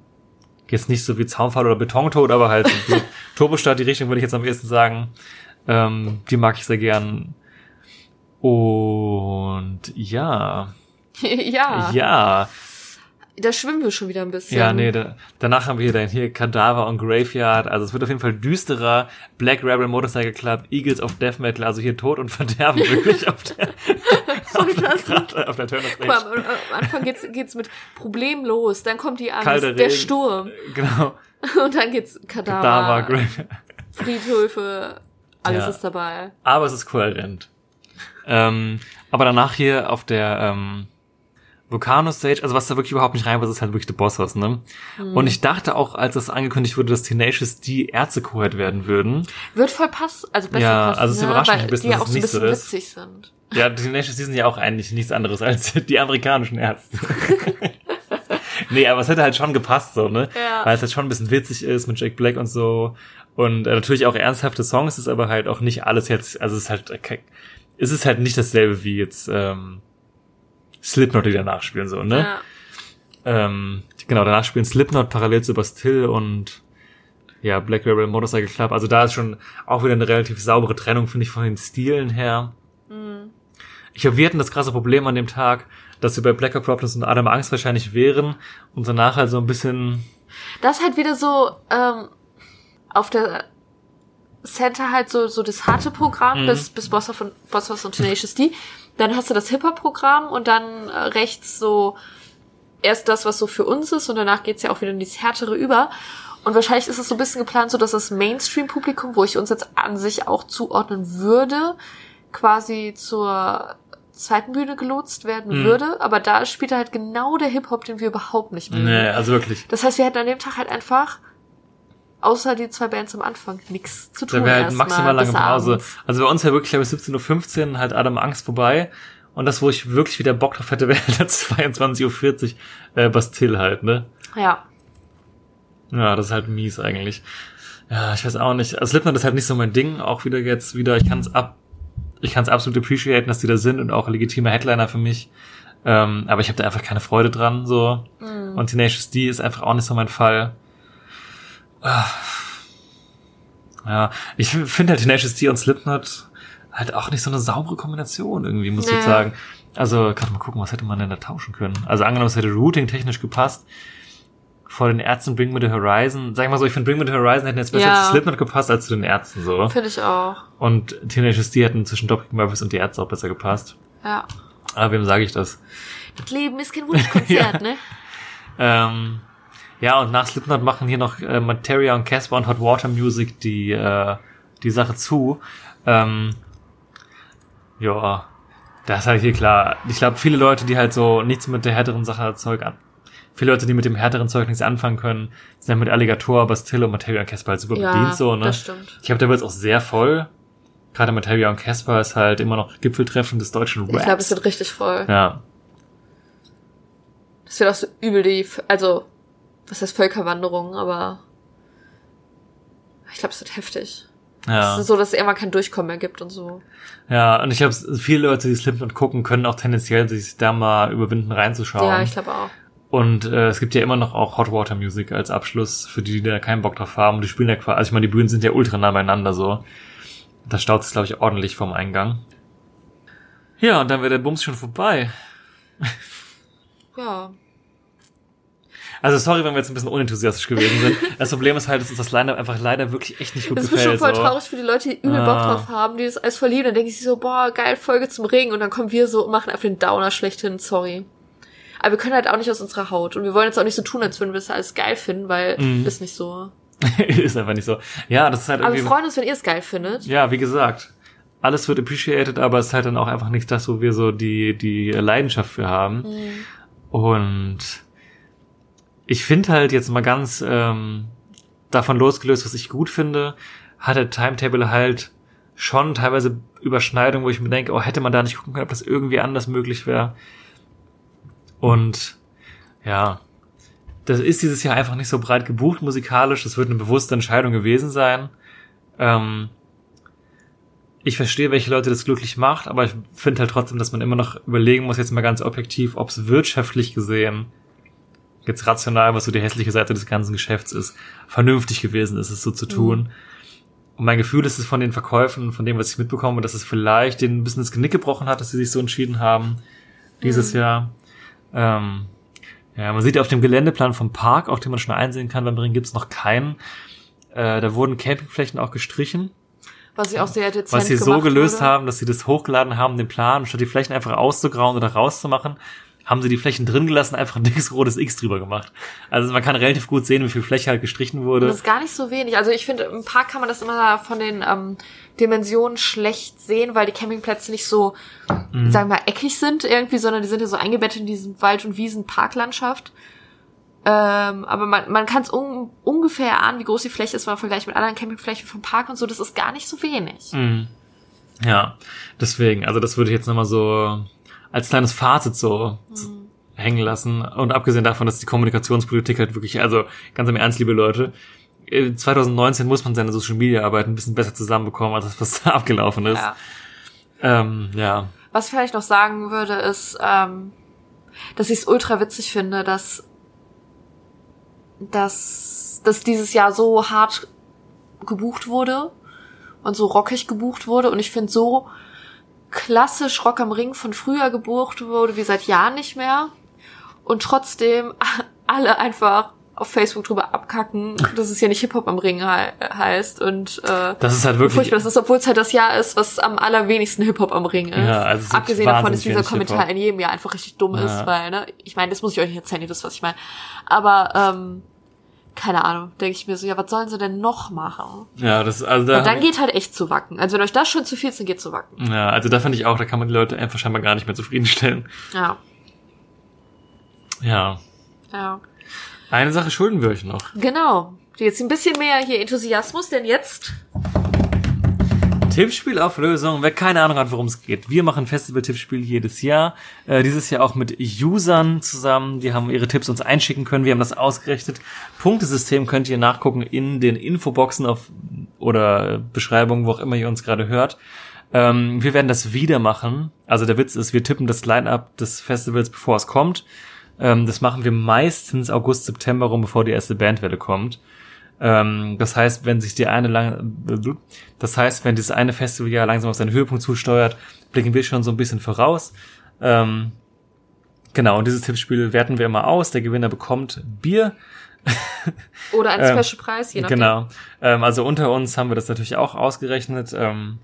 jetzt nicht so wie Zaunfall oder Betontod, aber halt so [laughs] Turbostadt, die Richtung würde ich jetzt am ehesten sagen. Ähm, die mag ich sehr gern. Und ja, [laughs] ja. ja. Da schwimmen wir schon wieder ein bisschen. Ja, nee, da, danach haben wir hier dann hier Kadaver und Graveyard. Also es wird auf jeden Fall düsterer. Black Rebel Motorcycle Club, Eagles of Death Metal, also hier Tod und Verderben [laughs] wirklich [laughs] auf der, auf der, Grad- auf der Turner Guck mal, am, Anfang geht's, geht's mit Problem los, dann kommt die Angst, Kalter der Regen. Sturm Genau. und dann geht's Kadaver, Kadaver, Graveyard. Friedhöfe, alles Ja. ist dabei. Aber es ist kohärent. Ähm, aber danach hier auf der ähm, Vulcano Stage, also was da wirklich überhaupt nicht reinpasst, ist halt wirklich The Boss Hoss, ne? Und ich dachte auch, als das angekündigt wurde, dass Tenacious die Ärzte kohört werden würden. Wird voll passen, also besser Ja, passen, also es ne? überrascht mich Weil ein bisschen, ja dass auch es so ein nicht so bisschen ist. witzig sind. Ja, Tenacious, die sind ja auch eigentlich nichts anderes als die amerikanischen Ärzte. [laughs] nee, aber es hätte halt schon gepasst, so, ne? Ja. Weil es halt schon ein bisschen witzig ist mit Jack Black und so. Und äh, natürlich auch ernsthafte Songs, ist aber halt auch nicht alles jetzt, also es ist halt, äh, es ist halt nicht dasselbe wie jetzt ähm, Slipknot, die danach spielen, so, ne? Ja. Ähm, genau, danach spielen Slipknot parallel zu Bastille und ja, Black Rebel Motorcycle Club. Also da ist schon auch wieder eine relativ saubere Trennung, finde ich, von den Stilen her. Ich glaube, wir hatten das krasse Problem an dem Tag, dass wir bei Blacker Problems und Adam Angst wahrscheinlich wären und danach halt so ein bisschen, Das ist halt wieder so, ähm, auf der Center halt so, so das harte Programm Mhm. bis, bis Boss of, Boss of und Tenacious D. Dann hast du das Hip-Hop-Programm und dann äh, rechts so erst das, was so für uns ist und danach geht's ja auch wieder in dieses härtere über. Und wahrscheinlich ist es so ein bisschen geplant, so dass das Mainstream-Publikum, wo ich uns jetzt an sich auch zuordnen würde, quasi zur zweiten Bühne gelotst werden Mhm. würde. Aber da spielt halt genau der Hip-Hop, den wir überhaupt nicht mögen. nee, also wirklich. Das heißt, wir hätten an dem Tag halt einfach, außer die zwei Bands am Anfang, nichts zu tun. Da wäre halt maximal lange bis Pause. abends. Also bei uns wäre wirklich, ich, 17.15 Uhr halt Adam Angst vorbei. Und das, wo ich wirklich wieder Bock drauf hätte, [laughs] wäre halt 22.40 Uhr äh, Bastille halt, ne? Ja. Ja, das ist halt mies eigentlich. Ja, ich weiß auch nicht. Also Slipknot ist halt nicht so mein Ding. Auch wieder jetzt wieder, ich kann es ab, ich kann es absolut appreciaten, dass die da sind und auch legitime Headliner für mich. Ähm, aber ich habe da einfach keine Freude dran, so. Und Tenacious D ist einfach auch nicht so mein Fall. Ah. Ja, ich finde halt Tenacious D und Slipknot halt auch nicht so eine saubere Kombination irgendwie, muss ich Nee. jetzt sagen. Also, gerade mal gucken, was hätte man denn da tauschen können? Also angenommen, es hätte Routing technisch gepasst. Vor den Ärzten Bring Me the Horizon. Sag ich mal so, ich finde Bring Me the Horizon hätten jetzt besser Ja. zu Slipknot gepasst als zu den Ärzten so. Finde ich auch. Und Tenacious D hätten zwischen Dropkick Murphys und die Ärzte auch besser gepasst. Ja. Aber wem sage ich das? Das Leben ist kein Wunschkonzert, [laughs] ne? Ähm, ja, und nach Slipknot machen hier noch äh, Materia und Casper und Hot Water Music die, äh, die Sache zu. Ähm, ja, das ist halt hier klar. Ich glaube, viele Leute, die halt so nichts mit der härteren Sache Zeug an. Viele Leute, die mit dem härteren Zeug nichts anfangen können, sind mit Alligator, Bastille und Materia und Casper halt super Ja, bedient so, ne? das stimmt. Ich glaube, der wird auch sehr voll. Gerade Materia und Casper ist halt immer noch Gipfeltreffen des deutschen Raps. Ich glaube, es wird richtig voll. ja, Das wird auch so übel die, also, was heißt Völkerwanderung, aber ich glaube, es wird heftig. ja. Es ist so, dass es irgendwann kein Durchkommen mehr gibt und so. Ja, und ich glaube, viele Leute, die Slipknot gucken, können auch tendenziell sich da mal überwinden, reinzuschauen. Ja, ich glaube auch. Und äh, es gibt ja immer noch auch Hot Water Music als Abschluss, für die, die da keinen Bock drauf haben. Die spielen ja quasi, also ich meine, die Bühnen sind ja ultra nah beieinander so. Da staut es, glaube ich, ordentlich vom Eingang. Ja, und dann wäre der Bums schon vorbei. Ja. Also sorry, wenn wir jetzt ein bisschen unenthusiastisch gewesen sind. [laughs] Das Problem ist halt, dass uns das Line-Up einfach leider wirklich echt nicht gut Das ist gefällt. bestimmt voll so. traurig für die Leute, die übel Bock Ah. drauf haben, die das alles verlieben. Dann denken sie so, boah, geil, Folge zum Regen. Und dann kommen wir so und machen einfach den Downer schlechthin, sorry. Aber wir können halt auch nicht aus unserer Haut. Und wir wollen jetzt auch nicht so tun, als würden wir das alles geil finden, weil Mhm. ist nicht so. [laughs] ist einfach nicht so. Ja, das ist halt Aber wir freuen uns, wenn ihr es geil findet. Ja, wie gesagt, alles wird appreciated, aber es ist halt dann auch einfach nicht das, wo wir so die, die Leidenschaft für haben. Und ich finde halt jetzt mal ganz ähm, davon losgelöst, was ich gut finde, hat der Timetable halt schon teilweise Überschneidungen, wo ich mir denke, oh, hätte man da nicht gucken können, ob das irgendwie anders möglich wäre. Und ja, das ist dieses Jahr einfach nicht so breit gebucht musikalisch. Das wird eine bewusste Entscheidung gewesen sein. Ähm, ich verstehe, welche Leute das glücklich macht, aber ich finde halt trotzdem, dass man immer noch überlegen muss, jetzt mal ganz objektiv, ob es wirtschaftlich gesehen, jetzt rational, was so die hässliche Seite des ganzen Geschäfts ist, vernünftig gewesen ist, es so zu tun. Und mein Gefühl ist es von den Verkäufen, von dem, was ich mitbekomme, dass es vielleicht denen ein bisschen das Genick gebrochen hat, dass sie sich so entschieden haben dieses Jahr. Ähm, ja, man sieht auf dem Geländeplan vom Park, auch den man schon einsehen kann, beim Ring gibt's noch keinen. Äh, da wurden Campingflächen auch gestrichen, Was ich auch sehr dezent was sie so gelöst wurde. haben, dass sie das hochgeladen haben, den Plan, statt die Flächen einfach auszugrauen oder rauszumachen, haben sie die Flächen drin gelassen, einfach [laughs] ein dickes rotes X drüber gemacht. Also man kann relativ gut sehen, wie viel Fläche halt gestrichen Und wurde. das ist gar nicht so wenig. Also ich finde, im Park kann man das immer von den ähm, Dimensionen schlecht sehen, weil die Campingplätze nicht so, Mhm. sagen wir mal, eckig sind irgendwie, sondern die sind ja so eingebettet in diesen Wald- und Wiesen-Parklandschaft. Ähm, aber man, man kann es un ungefähr erahnen, wie groß die Fläche ist, wenn man vergleicht mit anderen Campingflächen vom Park und so. Das ist gar nicht so wenig. Mhm. Ja, deswegen, also das würde ich jetzt nochmal so als kleines Fazit so hängen lassen. Und abgesehen davon, dass die Kommunikationspolitik halt wirklich, also ganz im Ernst, liebe Leute, 2019 muss man seine Social Media Arbeit ein bisschen besser zusammenbekommen, als das, was da [laughs] abgelaufen ist. Ja. Ähm, ja. Was ich vielleicht noch sagen würde, ist, ähm, dass ich es ultra witzig finde, dass, dass, dass dieses Jahr so hart gebucht wurde und so rockig gebucht wurde. Und ich finde so, klassisch Rock am Ring von früher gebucht wurde, wie seit Jahren nicht mehr. Und trotzdem [laughs] alle einfach auf Facebook drüber abkacken, dass es ja nicht Hip-Hop am Ring he heißt. Und äh, Das ist halt wirklich. furchtbar das ist, obwohl es halt das Jahr ist, was am allerwenigsten Hip-Hop am Ring ist. Ja, also Abgesehen davon, dass dieser Kommentar in jedem Jahr einfach richtig dumm Ja. ist, weil, ne, ich meine, das muss ich euch nicht erzählen, ihr wisst, was ich meine. Aber, ähm, keine Ahnung, denke ich mir so, ja, was sollen sie denn noch machen? Ja, das also da. Und dann geht halt echt zu wacken. Also wenn euch das schon zu viel ist, dann geht zu wacken. ja, also da fand ich auch, da kann man die Leute einfach scheinbar gar nicht mehr zufriedenstellen. Ja, Ja. ja. Eine Sache schulden wir euch noch. Genau. Jetzt ein bisschen mehr hier Enthusiasmus, denn jetzt Tippspielauflösung. Wer keine Ahnung hat, worum es geht. Wir machen Festival-Tippspiel jedes Jahr. Äh, dieses Jahr auch mit Usern zusammen. Die haben ihre Tipps uns einschicken können. Wir haben das ausgerechnet. Punktesystem könnt ihr nachgucken in den Infoboxen auf oder Beschreibungen, wo auch immer ihr uns gerade hört. Ähm, wir werden das wieder machen. Also der Witz ist, wir tippen das Line-Up des Festivals, bevor es kommt. Ähm, das machen wir meistens August, September rum, bevor die erste Bandwelle kommt. Ähm, das heißt, wenn sich die eine lang, das heißt, wenn dieses eine Festivaljahr langsam auf seinen Höhepunkt zusteuert, blicken wir schon so ein bisschen voraus. Ähm, genau, und dieses Tippspiel werten wir immer aus. Der Gewinner bekommt Bier. oder ein [laughs] Ähm, Special-Preis, je nachdem. Genau. Ähm, also unter uns haben wir das natürlich auch ausgerechnet. Ähm,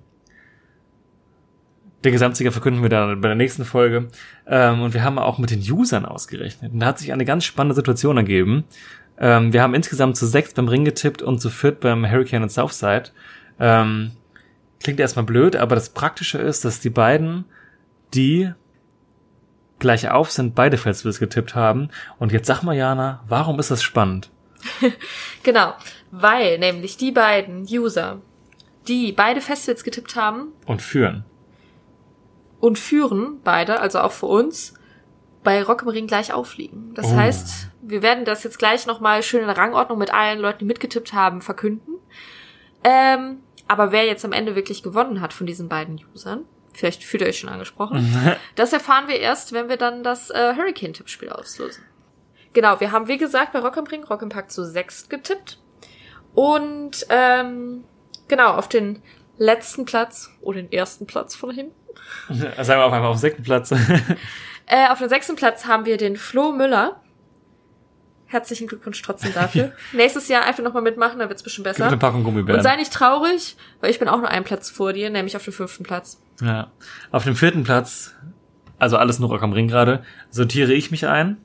den Gesamtsieger verkünden wir dann bei der nächsten Folge. Ähm, und wir haben auch mit den Usern ausgerechnet. Und da hat sich eine ganz spannende Situation ergeben. Ähm, wir haben insgesamt zu sechs beim Ring getippt und zu viert beim Hurricane und Southside. Ähm, klingt erstmal blöd, aber das Praktische ist, dass die beiden, die gleich auf sind, beide Festivals getippt haben. Und jetzt sag mal, Jana, warum ist das spannend? [laughs] Genau, weil nämlich die beiden User, die beide Festivals getippt haben Und führen. Und führen, beide, also auch für uns, bei Rock im Ring gleich aufliegen. Das Oh. heißt, wir werden das jetzt gleich nochmal schön in der Rangordnung mit allen Leuten, die mitgetippt haben, verkünden. Ähm, aber wer jetzt am Ende wirklich gewonnen hat von diesen beiden Usern, vielleicht fühlt ihr euch schon angesprochen, [laughs] das erfahren wir erst, wenn wir dann das äh, Hurricane-Tippspiel auslösen. Genau, wir haben wie gesagt bei Rock am Ring, Rock im Park zu sechs getippt. Und ähm, genau, auf den letzten Platz oder den ersten Platz von hinten. [laughs] Sagen wir auf einfach auf dem sechsten Platz. [laughs] Äh, auf dem sechsten Platz haben wir den Flo Müller. Herzlichen Glückwunsch trotzdem dafür. [laughs] Nächstes Jahr einfach nochmal mitmachen, dann wird's bestimmt Gib besser. eine Packung Gummibären. Und sei nicht traurig, weil ich bin auch nur einen Platz vor dir, nämlich auf dem fünften Platz. Ja. Auf dem vierten Platz, also alles nur Rock am Ring gerade, sortiere ich mich ein.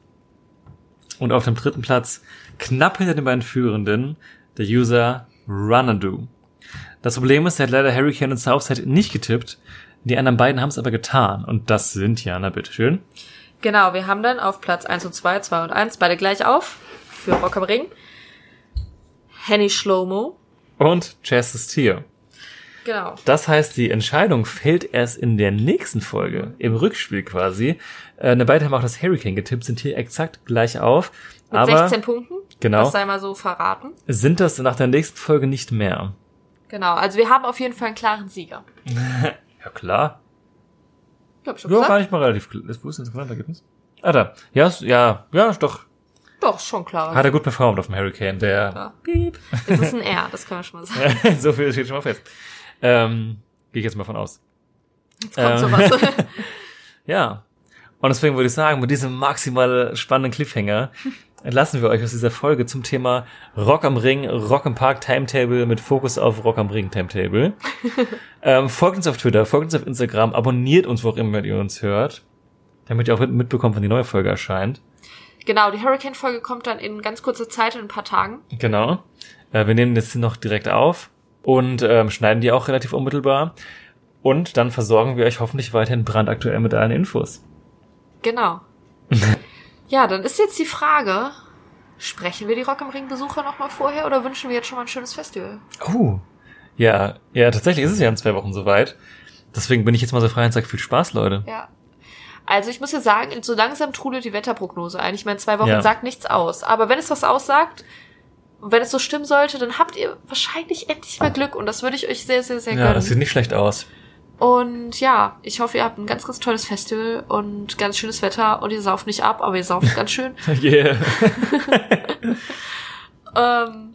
Und auf dem dritten Platz, knapp hinter den beiden Führenden, der User Runadoo. Das Problem ist, er hat leider Hurricane und Southside nicht getippt. Die anderen beiden haben es aber getan. Und das sind ja, na bitteschön. Genau, wir haben dann auf Platz 1 und 2, 2 und 1, beide gleich auf, für Rock am Ring. Henny Schlomo. Und Chess ist hier. Genau. Das heißt, die Entscheidung fällt erst in der nächsten Folge, im Rückspiel quasi. Äh, beide haben auch das Hurricane getippt, sind hier exakt gleich auf. Mit aber 16 Punkten. Genau. Das sei mal so verraten. sind das nach der nächsten Folge nicht mehr. Genau, also wir haben auf jeden Fall einen klaren Sieger. [laughs] Ja, klar. Hab ich schon Ja, gar gesagt? nicht mal relativ klar. Wo ist das Ergebnis? Ah, da. Ja, ist- ja, ja, ist doch. Doch, schon klar. Hat er gut performt auf dem Hurricane, der. Ja. Piep. Es ist ein R, das können wir schon mal sagen. [laughs] so viel steht schon mal fest. Ähm, Gehe ich jetzt mal von aus. Jetzt kommt Ähm. sowas. [laughs] Ja. Und deswegen würde ich sagen, mit diesem maximal spannenden Cliffhanger [laughs] entlassen wir euch aus dieser Folge zum Thema Rock am Ring, Rock im Park Timetable mit Fokus auf Rock am Ring Timetable. [laughs] ähm, folgt uns auf Twitter, folgt uns auf Instagram, abonniert uns, wo auch immer ihr uns hört, damit ihr auch mit- mitbekommt, wenn die neue Folge erscheint. genau, die Hurricane-Folge kommt dann in ganz kurzer Zeit, in ein paar Tagen. Genau. Äh, wir nehmen das noch direkt auf und ähm, schneiden die auch relativ unmittelbar. Und dann versorgen wir euch hoffentlich weiterhin brandaktuell mit allen Infos. Genau. [laughs] ja, dann ist jetzt die Frage, sprechen wir die Rock am Ring-Besucher noch mal vorher oder wünschen wir jetzt schon mal ein schönes Festival? Oh. Ja, ja, tatsächlich ist es ja in zwei Wochen soweit. Deswegen bin ich jetzt mal so frei und sage viel Spaß, Leute. Ja. Also ich muss ja sagen, so langsam trudelt die Wetterprognose ein. Ich meine, zwei Wochen Ja. sagt nichts aus. Aber wenn es was aussagt, und wenn es so stimmen sollte, dann habt ihr wahrscheinlich endlich mal Glück. Und das würde ich euch sehr, sehr, sehr Ja, gönnen. das sieht nicht schlecht aus. Und ja, ich hoffe, ihr habt ein ganz, ganz tolles Festival und ganz schönes Wetter und ihr sauft nicht ab, aber ihr sauft ganz schön. [laughs] Yeah. [laughs] Ähm,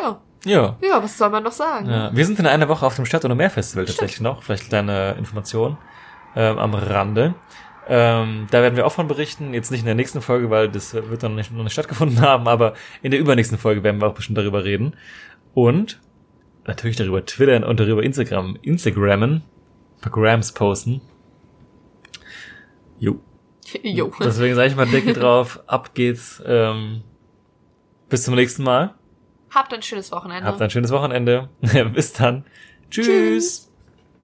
ja, Ja. Ja, was soll man noch sagen? ja. Wir sind in einer Woche auf dem Stadt- und Meerfestival tatsächlich noch. Vielleicht kleine Information ähm, am Rande. Ähm, da werden wir auch von berichten. Jetzt nicht in der nächsten Folge, weil das wird dann nicht, noch nicht stattgefunden [laughs] haben, aber in der übernächsten Folge werden wir auch bestimmt darüber reden. Und natürlich darüber twittern und darüber Instagram, Instagrammen, paar Grams posten. Jo. Jo. Deswegen sage ich mal Decke drauf, ab geht's. Ähm, bis zum nächsten Mal. Habt ein schönes Wochenende. Habt ein schönes Wochenende. [laughs] bis dann. Tschüss. Tschüss.